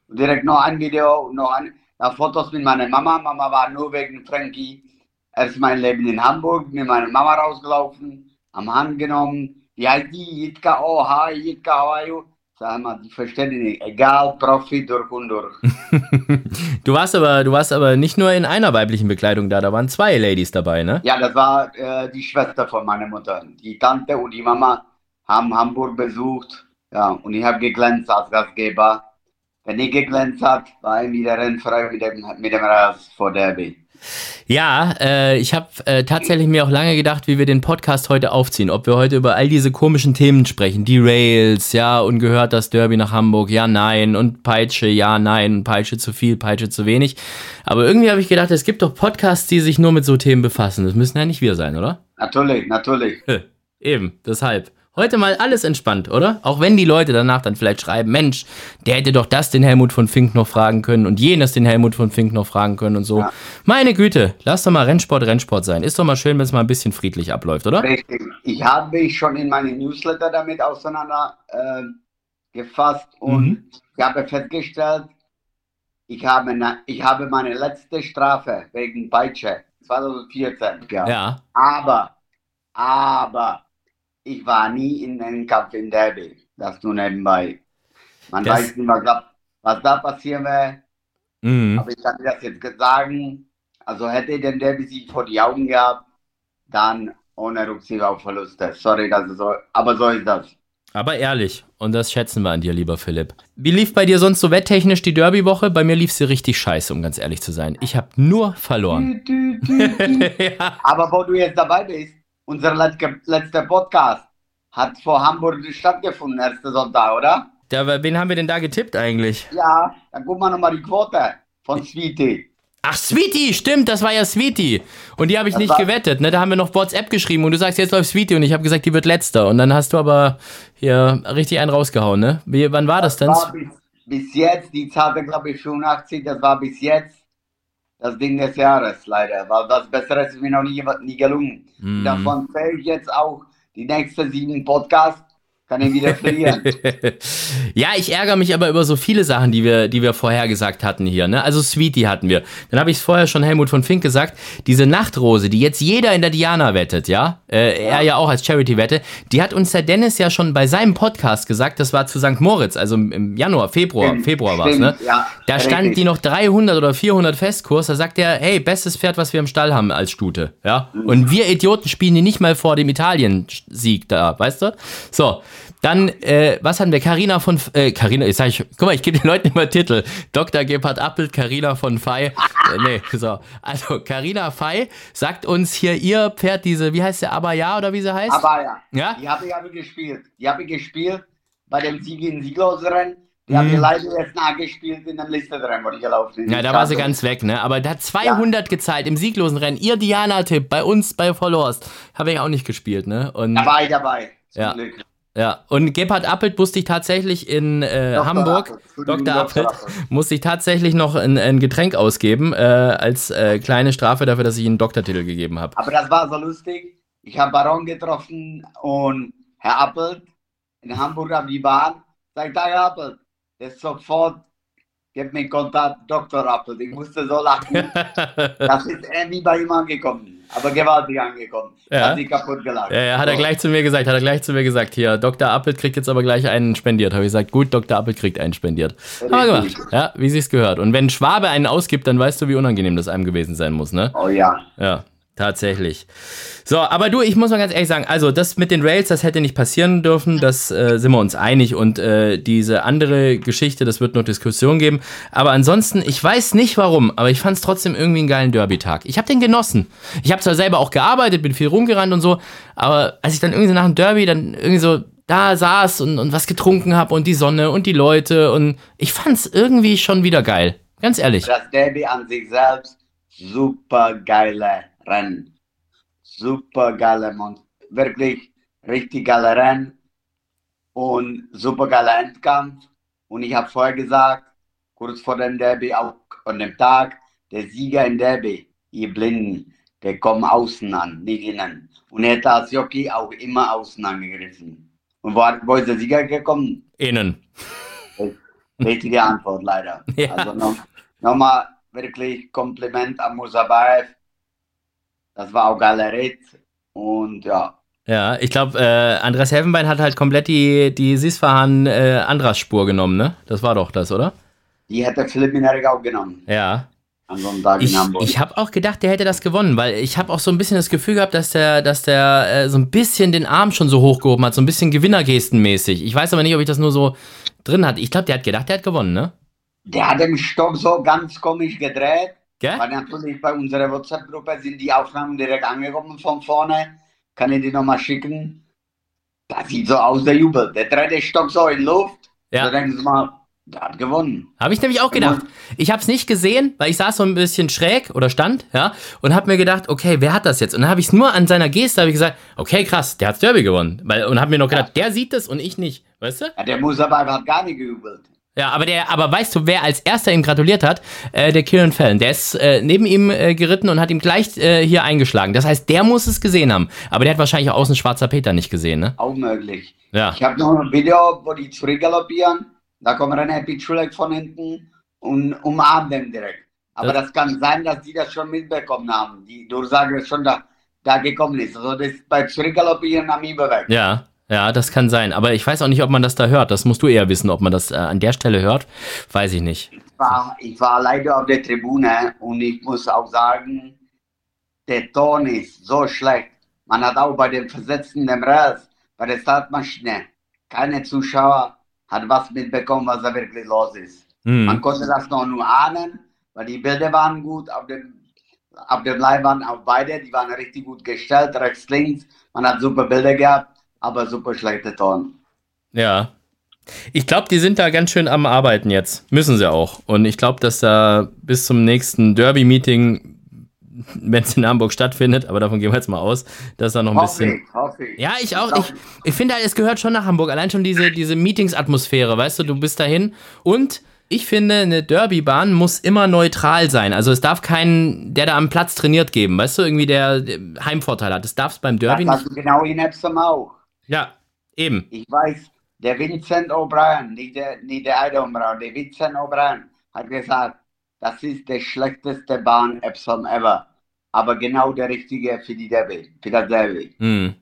Und direkt noch ein Video, noch ein, da Fotos mit meiner Mama. Mama war nur wegen Frankie. Erst mein Leben in Hamburg, mit meiner Mama rausgelaufen, am Hand genommen. Wie heißt die? Jitka, oh, hi, Jitka, how are you? Sag mal, die verstehen die nicht. Egal, Profi durch und durch. (laughs) Du warst aber, du warst aber nicht nur in einer weiblichen Bekleidung da, da waren zwei Ladies dabei, ne? Ja, das war äh, die Schwester von meiner Mutter. Die Tante und die Mama haben Hamburg besucht. Ja, und ich habe geglänzt als Gastgeber. Wenn ich geglänzt hat, war ich wieder rennfrei mit dem, mit dem Ras vor Derby. Ja, äh, ich habe äh, tatsächlich mir auch lange gedacht, wie wir den Podcast heute aufziehen. Ob wir heute über all diese komischen Themen sprechen. Die Rails, ja, und gehört das Derby nach Hamburg, ja, nein. Und Peitsche, ja, nein. Peitsche zu viel, Peitsche zu wenig. Aber irgendwie habe ich gedacht, es gibt doch Podcasts, die sich nur mit so Themen befassen. Das müssen ja nicht wir sein, oder? Natürlich, natürlich. Eben, deshalb. Heute mal alles entspannt, oder? Auch wenn die Leute danach dann vielleicht schreiben, Mensch, der hätte doch das den Helmut von Fink noch fragen können und jenes den Helmut von Fink noch fragen können und so. Ja. Meine Güte, lass doch mal Rennsport Rennsport sein. Ist doch mal schön, wenn es mal ein bisschen friedlich abläuft, oder? Richtig. Ich habe mich schon in meinem Newsletter damit auseinander äh, gefasst und Mhm. ich habe festgestellt, ich habe, na, ich habe meine letzte Strafe wegen Peitsche 2014 gehabt. Ja. Aber, aber, ich war nie in einem Kampf in Derby. Das nur nebenbei. Man Das- weiß nicht, was da, was da passieren wird. Mhm. Aber ich kann dir das jetzt sagen. Also hätte ich den Derby-Sieg vor die Augen gehabt, dann ohne Rücksicht auf Verluste. Sorry, das ist so, aber so ist das. Aber ehrlich, und das schätzen wir an dir, lieber Philipp. Wie lief bei dir sonst so wetttechnisch die Derby-Woche? Bei mir lief sie richtig scheiße, um ganz ehrlich zu sein. Ich habe nur verloren. Dü, dü, dü. ja. aber wo du jetzt dabei bist, unser letzter, Podcast hat vor Hamburg stattgefunden, erster Sonntag, oder? Da, wen haben wir denn da getippt eigentlich? Ja, dann guck mal nochmal die Quote von Sweetie. Ach, Sweetie, stimmt, das war ja Sweetie. Und die habe ich Das nicht gewettet, ne? Da haben wir noch WhatsApp geschrieben und du sagst, jetzt läuft Sweetie und ich habe gesagt, die wird letzter. Und dann hast du aber hier richtig einen rausgehauen, ne? Wie, wann war das denn? war bis, bis jetzt, die zahlte glaube ich 85, das war bis jetzt das Ding des Jahres leider, weil das Bessere ist mir noch nie, nie gelungen. Mhm. Davon fällt jetzt auch die nächsten sieben Podcasts, kann ich wieder verlieren. (laughs) ja, ich ärgere mich aber über so viele Sachen, die wir, die wir vorher gesagt hatten hier. Ne? Also Sweetie hatten wir. Dann habe ich es vorher schon Helmut von Fink gesagt. Diese Nachtrose, die jetzt jeder in der Diana wettet, ja, äh, er ja auch als Charity-Wette, die hat uns der Dennis ja schon bei seinem Podcast gesagt. Das war zu St. Moritz, also im Januar, Februar, Stimmt, Februar war es, ne? ja, da stand richtig. die noch 300 oder 400 Festkurs. Da sagt er, hey, bestes Pferd, was wir im Stall haben als Stute, ja. Und wir Idioten spielen die nicht mal vor dem Italien-Sieg da, weißt du? So. Dann, äh, was hatten wir? Carina von, äh, Carina, ich sag ich, guck mal, ich gebe den Leuten immer Titel. Dr. Gebhard Appelt, Carina von Fey. Äh, nee, so. Also, Carina Fey sagt uns hier ihr Pferd, diese, wie heißt der, Abaya oder wie sie heißt? Aber ja, Ja? die habe ich aber gespielt. Die habe ich gespielt bei dem Sieg in Sieglosrennen. Die habe ich Mhm. leider jetzt nachgespielt in dem Listenrennen, wo die gelaufen ist. Ja, da war sie ganz weg, ne? Aber da hat 200 gezahlt im sieglosen Rennen. Ihr Diana-Tipp bei uns bei Followers. Habe ich auch nicht gespielt, ne? Und Da war ich dabei. Zum Ja. Glück. Ja, und Gebhard Appelt musste ich tatsächlich in äh, Hamburg, Appelt. Dr. Appelt, musste ich tatsächlich noch ein, ein Getränk ausgeben, äh, als äh, kleine Strafe dafür, dass ich einen Doktortitel gegeben habe. Aber das war so lustig. Ich habe Baron getroffen und Herr Appelt in Hamburg am die Bahn, sagt, Herr Appelt, der ist sofort gib mir Kontakt, Dr. Appelt. Ich musste so lachen. (laughs) das ist irgendwie bei ihm angekommen. Aber gewaltig angekommen. Ja. Hat sich kaputt gelacht. Ja, ja, hat er gleich zu mir gesagt, hat er gleich zu mir gesagt, hier, Dr. Appelt kriegt jetzt aber gleich einen spendiert. Habe ich gesagt, gut, Dr. Appelt kriegt einen spendiert. Richtig. Haben wir gemacht. Ja, wie sie es gehört. Und wenn Schwabe einen ausgibt, dann weißt du, wie unangenehm das einem gewesen sein muss, ne? Oh ja. Ja. Tatsächlich. So, aber du, ich muss mal ganz ehrlich sagen, also das mit den Rails, das hätte nicht passieren dürfen, das äh, sind wir uns einig und äh, diese andere Geschichte, das wird noch Diskussion geben. Aber ansonsten, ich weiß nicht warum, aber ich fand es trotzdem irgendwie einen geilen Derby-Tag. Ich habe den genossen. Ich habe zwar selber auch gearbeitet, bin viel rumgerannt und so, aber als ich dann irgendwie nach dem Derby dann irgendwie so da saß und, und was getrunken habe und die Sonne und die Leute und ich fand es irgendwie schon wieder geil. Ganz ehrlich. Das Derby an sich selbst, super geile Rennen. Super geile Mont wirklich richtig geile Rennen und super geiler Endkampf. Und ich habe vorher gesagt, kurz vor dem Derby, auch an dem Tag, der Sieger in Derby, ihr Blinden, der kommt außen an, nicht innen. Und er hätte als Jockey auch immer außen angegriffen. Und wo, wo ist der Sieger gekommen? Innen. Richtige Antwort, leider. (laughs) Ja. Also nochmal noch wirklich Kompliment an Musabayev. Das war auch Galerie und ja. Ja, ich glaube, äh, Andreas Helfenbein hat halt komplett die, die Sisfahan äh, Andras Spur genommen, ne? Das war doch das, oder? Die hätte Philipp Minerik auch genommen. Ja. An so einem Tag ich, in Hamburg. Ich habe auch gedacht, der hätte das gewonnen, weil ich habe auch so ein bisschen das Gefühl gehabt, dass der, dass der äh, so ein bisschen den Arm schon so hochgehoben hat, so ein bisschen Gewinnergestenmäßig. Ich weiß aber nicht, ob ich das nur so drin hatte. Ich glaube, der hat gedacht, der hat gewonnen, ne? Der hat den Stock so ganz komisch gedreht. Gell? Weil natürlich bei unserer WhatsApp-Gruppe sind die Aufnahmen direkt angekommen von vorne. Kann ich die nochmal schicken? Das sieht so aus, der Jubel. Der dreht den Stock so in Luft. Ja. Da denken sie mal, der hat gewonnen. Habe ich nämlich auch gedacht. Ich habe es nicht gesehen, weil ich saß so ein bisschen schräg oder stand, ja, und habe mir gedacht, okay, wer hat das jetzt? Und dann habe ich es nur an seiner Geste habe ich gesagt, okay, krass, der hat Derby gewonnen, weil und habe mir noch gedacht, der sieht das und ich nicht, weißt du? Ja, der muss aber hat gar nicht gejubelt. Ja, aber der, aber weißt du, wer als erster ihm gratuliert hat? Äh, der Kieran Fallon. Der ist äh, neben ihm äh, geritten und hat ihm gleich äh, hier eingeschlagen. Das heißt, der muss es gesehen haben. Aber der hat wahrscheinlich auch außen schwarzer Peter nicht gesehen, ne? Auch möglich. Ja. Ich habe noch ein Video, wo die zurückgaloppieren. Da kommt René Pitschulek von hinten und umarmt den direkt. Aber Das- das kann sein, dass die das schon mitbekommen haben. Die Durchsage ist schon da, da gekommen ist. Also das ist bei Zurückgaloppieren am Überweg. Ja, ja, das kann sein. Aber ich weiß auch nicht, ob man das da hört. Das musst du eher wissen, ob man das äh, an der Stelle hört. Weiß ich nicht. Ich war, ich war leider auf der Tribüne und ich muss auch sagen, der Ton ist so schlecht. Man hat auch bei den Versetzten dem Rails, bei der Startmaschine, keine Zuschauer hat was mitbekommen, was da wirklich los ist. Man Hm. konnte das noch nur ahnen, weil die Bilder waren gut auf dem, auf dem Leinwand, auf beide, die waren richtig gut gestellt, rechts, links. Man hat super Bilder gehabt, aber super schlechter Ton. Ja. Ich glaube, die sind da ganz schön am Arbeiten jetzt. Müssen sie auch. Und ich glaube, dass da bis zum nächsten Derby-Meeting, (laughs) wenn es in Hamburg stattfindet, aber davon gehen wir jetzt mal aus, dass da noch ein Hoffe bisschen. ich, hoffe ich. Ja, ich auch. Ich, ich finde es gehört schon nach Hamburg. Allein schon diese, diese Meetingsatmosphäre, weißt du, du bist dahin. Und ich finde, eine Derbybahn muss immer neutral sein. Also es darf keinen, der da am Platz trainiert geben, weißt du, irgendwie der, Heimvorteil hat. Das darf es beim Derby das nicht. genau in Epsom auch. Ja, eben. Ich weiß, der Vincent O'Brien, nicht der, nicht der Adam Brown, der Vincent O'Brien hat gesagt, das ist der schlechteste Bahn Epsom ever. Aber genau der richtige für die Derby, für das Derby. Hm.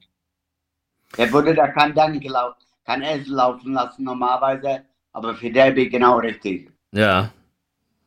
Er würde da kein Dank lau kein Esel laufen lassen normalerweise, aber für Derby genau richtig. Ja.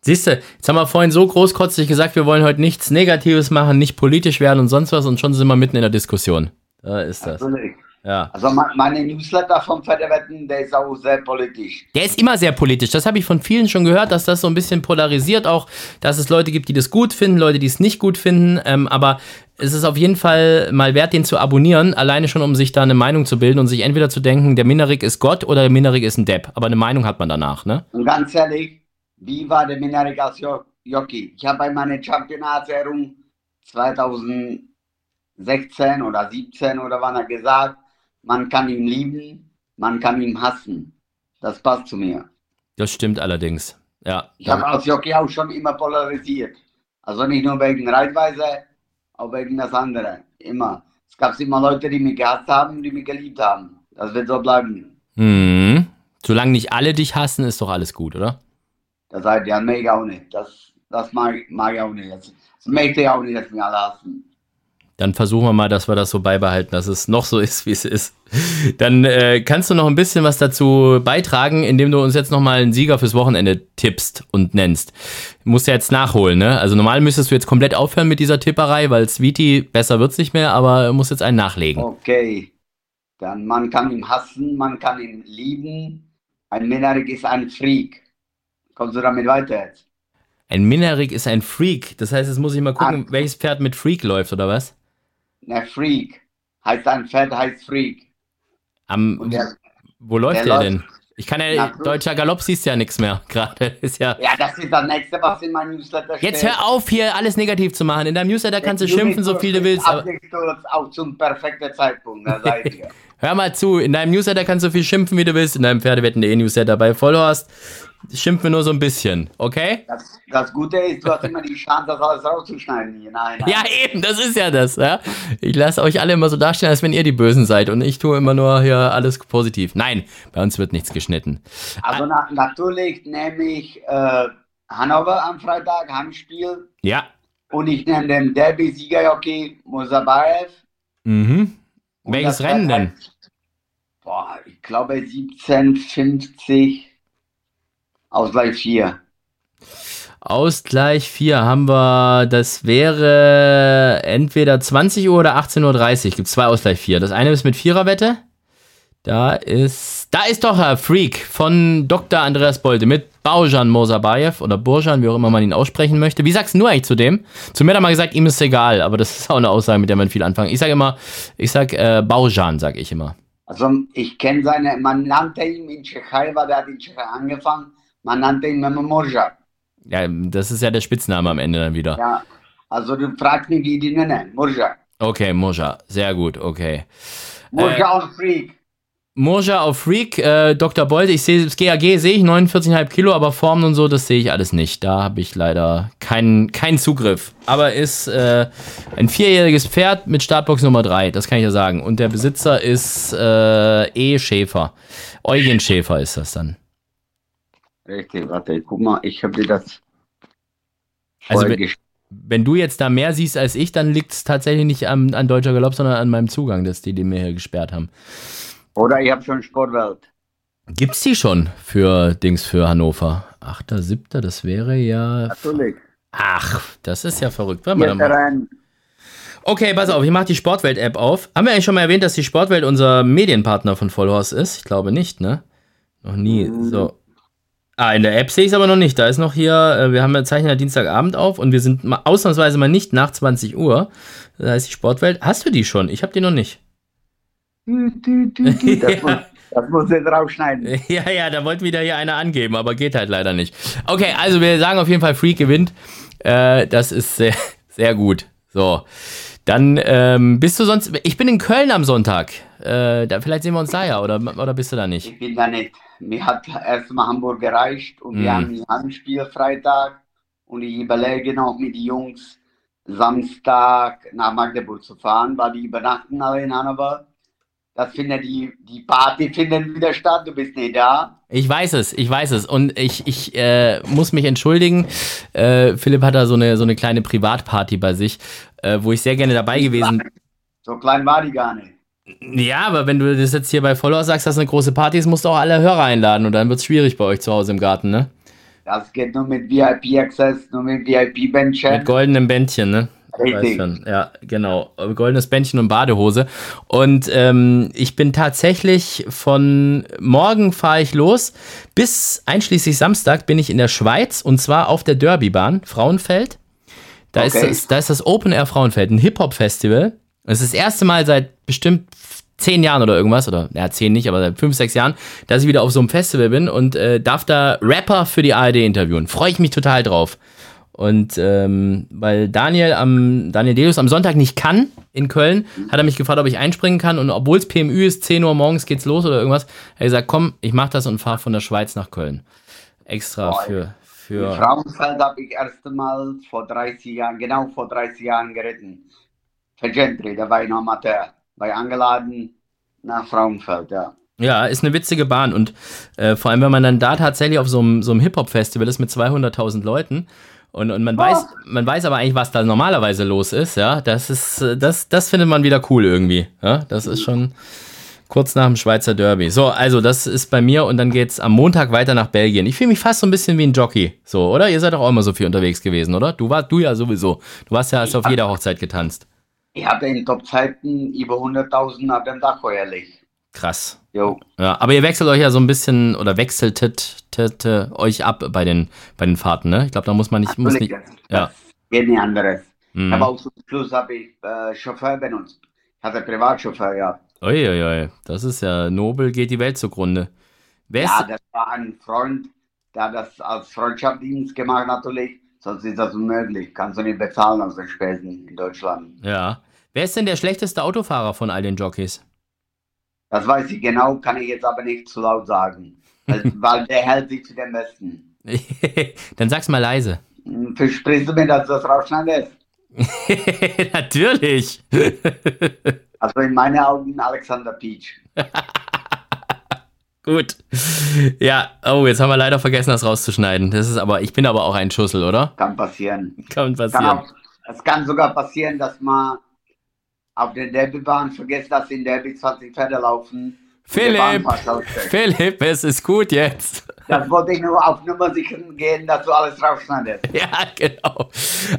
Siehst du, jetzt haben wir vorhin so großkotzig gesagt, wir wollen heute nichts Negatives machen, nicht politisch werden und sonst was und schon sind wir mitten in der Diskussion. Da ist das. Natürlich. Ja. Also me- meine Newsletter vom Federwetten, der ist auch sehr politisch. Der ist immer sehr politisch. Das habe ich von vielen schon gehört, dass das so ein bisschen polarisiert auch, dass es Leute gibt, die das gut finden, Leute, die es nicht gut finden. Ähm, aber es ist auf jeden Fall mal wert, den zu abonnieren, alleine schon, um sich da eine Meinung zu bilden und sich entweder zu denken, der Minerik ist Gott oder der Minerik ist ein Depp. Aber eine Meinung hat man danach, ne? Und ganz ehrlich, wie war der Minarik als Jo- Jockey? Ich habe bei meiner Championatsehrung 2016 oder 17 oder wann er gesagt, man kann ihn lieben man kann ihn hassen. Das passt zu mir. Das stimmt allerdings. Ja. Ich habe als Jockey auch schon immer polarisiert. Also nicht nur wegen Reitweise, auch wegen das andere. Immer. Es gab immer Leute, die mich gehasst haben, die mich geliebt haben. Das wird so bleiben. Mhm. Solange nicht alle dich hassen, ist doch alles gut, oder? Das heißt, ja, ich auch nicht. Das, das mag, mag ich auch nicht. Das, das möchte ich auch nicht, dass mich alle hassen. Dann versuchen wir mal, dass wir das so beibehalten, dass es noch so ist, wie es ist. Dann äh, kannst du noch ein bisschen was dazu beitragen, indem du uns jetzt nochmal einen Sieger fürs Wochenende tippst und nennst. Musst ja jetzt nachholen, ne? Also normal müsstest du jetzt komplett aufhören mit dieser Tipperei, weil Sweetie besser wird's nicht mehr, aber du musst jetzt einen nachlegen. Okay. Dann man kann ihn hassen, man kann ihn lieben. Ein Minerik ist ein Freak. Kommst du damit weiter jetzt? Ein Minerik ist ein Freak. Das heißt, jetzt muss ich mal gucken, ah. welches Pferd mit Freak läuft, oder was? Ne, Freak. Heißt ein Pferd heißt Freak. Am, der, wo läuft der, der denn? Ich kann ja, deutscher Galopp siehst ja nichts mehr (laughs) gerade. ja, ja, das ist das nächste, was in meinem Newsletter steht. Jetzt hör auf, hier alles negativ zu machen. In deinem Newsletter kannst du schimpfen, so viel du willst. Aber auch zum perfekten Zeitpunkt, da seid ihr. (laughs) hör mal zu, in deinem Newsletter kannst du so viel schimpfen, wie du willst. In deinem Pferdewetten.de Newsletter bei Vollhorst schimpfen wir nur so ein bisschen, okay? Das, das, Gute ist, du hast immer die Chance, das alles rauszuschneiden. Nein, nein. Ja, eben, das ist ja das. Ja? Ich lasse euch alle immer so darstellen, als wenn ihr die Bösen seid und ich tue immer nur hier alles positiv. Nein, bei uns wird nichts geschnitten. Also na, natürlich nehme ich äh, Hannover am Freitag, Heimspiel. Ja. Und ich nehme den Derby-Sieger-Jockey Mosabayev. Mhm. Welches Rennen denn? Boah, ich glaube 1750 Ausgleich 4. Ausgleich 4 haben wir, das wäre entweder 20 Uhr oder 18.30 Uhr. Gibt zwei Ausgleich 4. Das eine ist mit Viererwette. Da ist, da ist doch Herr Freak von Dr. Andreas Bolte mit Baujan Mosabayev oder Burjan, wie auch immer man ihn aussprechen möchte. Wie sagst du eigentlich zu dem? Zu mir hat er mal gesagt, ihm ist egal, aber das ist auch eine Aussage, mit der man viel anfangen. Ich sage immer, ich sag äh, Baujan, sag ich immer. Also ich kenne seine, man nannte ihn in Tschechei, weil der hat in Tschechei angefangen man nannte ihn Memo Morja. Ja, das ist ja der Spitzname am Ende dann wieder. Ja, also du fragst mich, wie die nennen. Morja. Okay, Morja. Sehr gut, okay. Morja äh, auf Freak. Morja auf Freak, äh, Dr. Bolt, ich sehe, das GAG sehe ich 49,5 Kilo, aber Formen und so, das sehe ich alles nicht. Da habe ich leider keinen kein Zugriff. Aber ist äh, ein vierjähriges Pferd mit Startbox Nummer 3, das kann ich ja sagen. Und der Besitzer ist äh, E. Schäfer. Eugen Schäfer ist das dann. Richtig, warte, guck mal, ich habe dir das. Also, wenn, wenn, du jetzt da mehr siehst als ich, dann liegt es tatsächlich nicht an, an Deutscher Galopp, sondern an meinem Zugang, dass die den mir hier gesperrt haben. Oder ich habe schon Sportwelt. Gibt's die schon für Dings für Hannover? Achter, siebter, das wäre ja. Natürlich. Ach, das ist ja verrückt. Okay, pass auf, ich mache die Sportwelt-App auf. Haben wir eigentlich schon mal erwähnt, dass die Sportwelt unser Medienpartner von Vollhorst ist? Ich glaube nicht, ne? Noch nie. Mhm. So, Ah, in der App sehe ich es aber noch nicht. Da ist noch hier, äh, wir haben ja Zeichner Dienstagabend auf und wir sind mal, ausnahmsweise mal nicht nach 20 Uhr. Das heißt, die Sportwelt. Hast du die schon? Ich habe die noch nicht. Das, (laughs) muss, das muss jetzt rausschneiden. Ja, ja, da wollte wieder hier einer angeben, aber geht halt leider nicht. Okay, also wir sagen auf jeden Fall, Freak gewinnt. Äh, das ist sehr, (laughs) sehr gut. So. Dann ähm, bist du sonst. Ich bin in Köln am Sonntag. Äh, da, vielleicht sehen wir uns da ja, oder, oder bist du da nicht? Ich bin da nicht. Mir hat erstmal Hamburg gereicht und mm. wir haben ein Spiel Freitag und ich überlege noch mit den Jungs Samstag nach Magdeburg zu fahren, weil die übernachten alle in Hannover. Das findet die, die Party findet wieder statt, du bist nicht da. Ich weiß es, ich weiß es. Und ich, ich äh, muss mich entschuldigen. Äh, Philipp hat da so eine, so eine kleine Privatparty bei sich, äh, wo ich sehr gerne dabei gewesen bin. So klein war die gar nicht. Ja, aber wenn du das jetzt hier bei Follower sagst, dass eine große Party ist, musst du auch alle Hörer einladen und dann wird es schwierig bei euch zu Hause im Garten, ne? Das geht nur mit VIP-Access, nur mit VIP-Bändchen. Mit goldenem Bändchen, ne? Richtig. Ja, genau. Goldenes Bändchen und Badehose. Und ähm, ich bin tatsächlich von morgen fahre ich los. Bis einschließlich Samstag bin ich in der Schweiz und zwar auf der Derbybahn, Frauenfeld. Da, okay. ist das, da ist das Open Air Frauenfeld, ein Hip-Hop-Festival. Das ist das erste Mal seit bestimmt zehn Jahren oder irgendwas, oder ja, zehn nicht, aber seit fünf, sechs Jahren, dass ich wieder auf so einem Festival bin und äh, darf da Rapper für die ARD interviewen. Freue ich mich total drauf. Und ähm, weil Daniel am Daniel Delius am Sonntag nicht kann in Köln, hat er mich gefragt, ob ich einspringen kann. Und obwohl es PMÜ ist, 10 Uhr morgens geht's los oder irgendwas, hat er gesagt, komm, ich mach das und fahre von der Schweiz nach Köln. Extra Boah, für. für Frauenfeld habe ich erst Mal vor 30 Jahren, genau vor 30 Jahren geritten. Für Gentry, da war ich noch Amateur. War ich eingeladen nach Frauenfeld, ja. Ja, ist eine witzige Bahn und äh, vor allem, wenn man dann da tatsächlich auf so einem, so einem Hip-Hop-Festival ist mit 200.000 Leuten und, und man, oh. weiß, man weiß aber eigentlich, was da normalerweise los ist, ja, das ist, äh, das, das findet man wieder cool irgendwie, ja, das ist schon kurz nach dem Schweizer Derby. So, also das ist bei mir und dann geht's am Montag weiter nach Belgien. Ich fühle mich fast so ein bisschen wie ein Jockey, so, oder? Ihr seid doch auch immer so viel unterwegs gewesen, oder? Du warst, du ja sowieso. Du warst ja als auf jeder Hochzeit getanzt. Ich hatte in Top-Zeiten über 100.000 auf dem Dach jährlich. Krass. Jo. Ja, aber ihr wechselt euch ja so ein bisschen oder wechseltet euch ab bei den, bei den Fahrten, ne? Ich glaube, da muss man nicht. Muss nicht ja. Geht nicht anderes. Mhm. Aber auch zum Schluss habe ich äh, Chauffeur benutzt. Ich hatte Privatchauffeur gehabt. Uiuiui, das ist ja nobel, geht die Welt zugrunde. Wer ja, das war ein Freund, der hat das als Freundschaftsdienst gemacht natürlich. Sonst ist das unmöglich. Kannst du nicht bezahlen aus den Spesen in Deutschland. Ja. Wer ist denn der schlechteste Autofahrer von all den Jockeys? Das weiß ich genau, kann ich jetzt aber nicht zu laut sagen. (laughs) Weil, der hält sich zu den Besten. (laughs) Dann sag's mal leise. Hm, versprichst du mir, dass du das rausschneidest? (laughs) Natürlich. also in meinen Augen Alexander Peach. Gut. Ja, oh, jetzt haben wir leider vergessen, das rauszuschneiden. Das ist aber, ich bin aber auch ein Schussel, oder? Kann passieren. Kann passieren. Kann auch, es kann sogar passieren, dass man auf der Derbybahn vergesst, dass in Derby 20 Pferde laufen. Philipp, Philipp, es ist gut jetzt. Das wollte ich nur auf Nummer sicher gehen, dass du alles rausschneidest. (laughs) Ja, genau.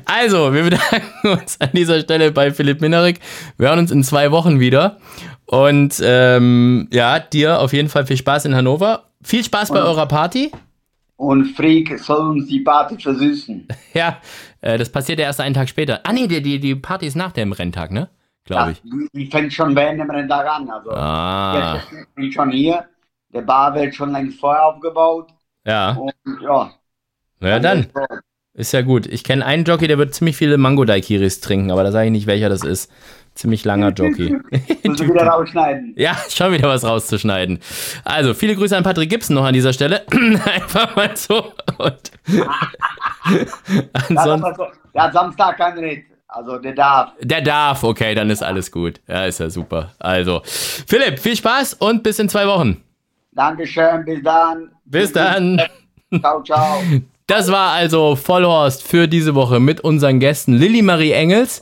Also, wir bedanken uns an dieser Stelle bei Philipp Minerik. Wir hören uns in zwei Wochen wieder. Und ähm, ja, dir auf jeden Fall viel Spaß in Hannover. Viel Spaß und, bei eurer Party. Und Freak soll uns die Party versüßen. (laughs) Ja, äh, das passiert ja erst einen Tag später. Ah nee, die, die, die Party ist nach dem Renntag, ne? Glaube ich. Die fängt schon während dem Renntag an. Also ah. ist schon hier. Der Bar wird schon längst vorher aufgebaut. Ja. Und ja. Na dann. Ist ja gut. Ich kenne einen Jockey, der wird ziemlich viele Mango Daiquiris trinken, aber da sage ich nicht, welcher das ist. Ziemlich langer (laughs) Jockey. Musst du wieder rausschneiden. (laughs) Ja, schon wieder was rauszuschneiden. Also, viele Grüße an Patrick Gibson noch an dieser Stelle. (clears throat) Einfach mal so. Und (laughs) ansonsten. Ja, Samstag kein Red. Also der darf. Der darf, okay, dann ist alles gut. Ja, ist ja super. Also, Philipp, viel Spaß und bis in zwei Wochen. Dankeschön, bis dann. Bis dann. Ciao, ciao. Das war also Vollhorst für diese Woche mit unseren Gästen Lilly Marie Engels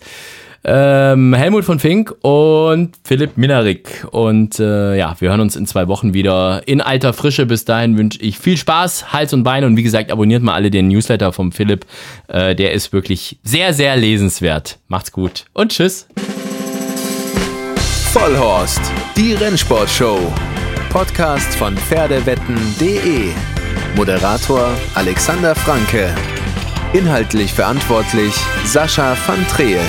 ähm, Helmut von Fink und Philipp Minarik. Und äh, ja, wir hören uns in zwei Wochen wieder in alter Frische. Bis dahin wünsche ich viel Spaß, Hals und Bein. Und wie gesagt, abonniert mal alle den Newsletter vom Philipp. Äh, der ist wirklich sehr, sehr lesenswert. Macht's gut und tschüss. Vollhorst, die Rennsportshow. Podcast von Pferdewetten.de. Moderator Alexander Franke. Inhaltlich verantwortlich Sascha van Treel.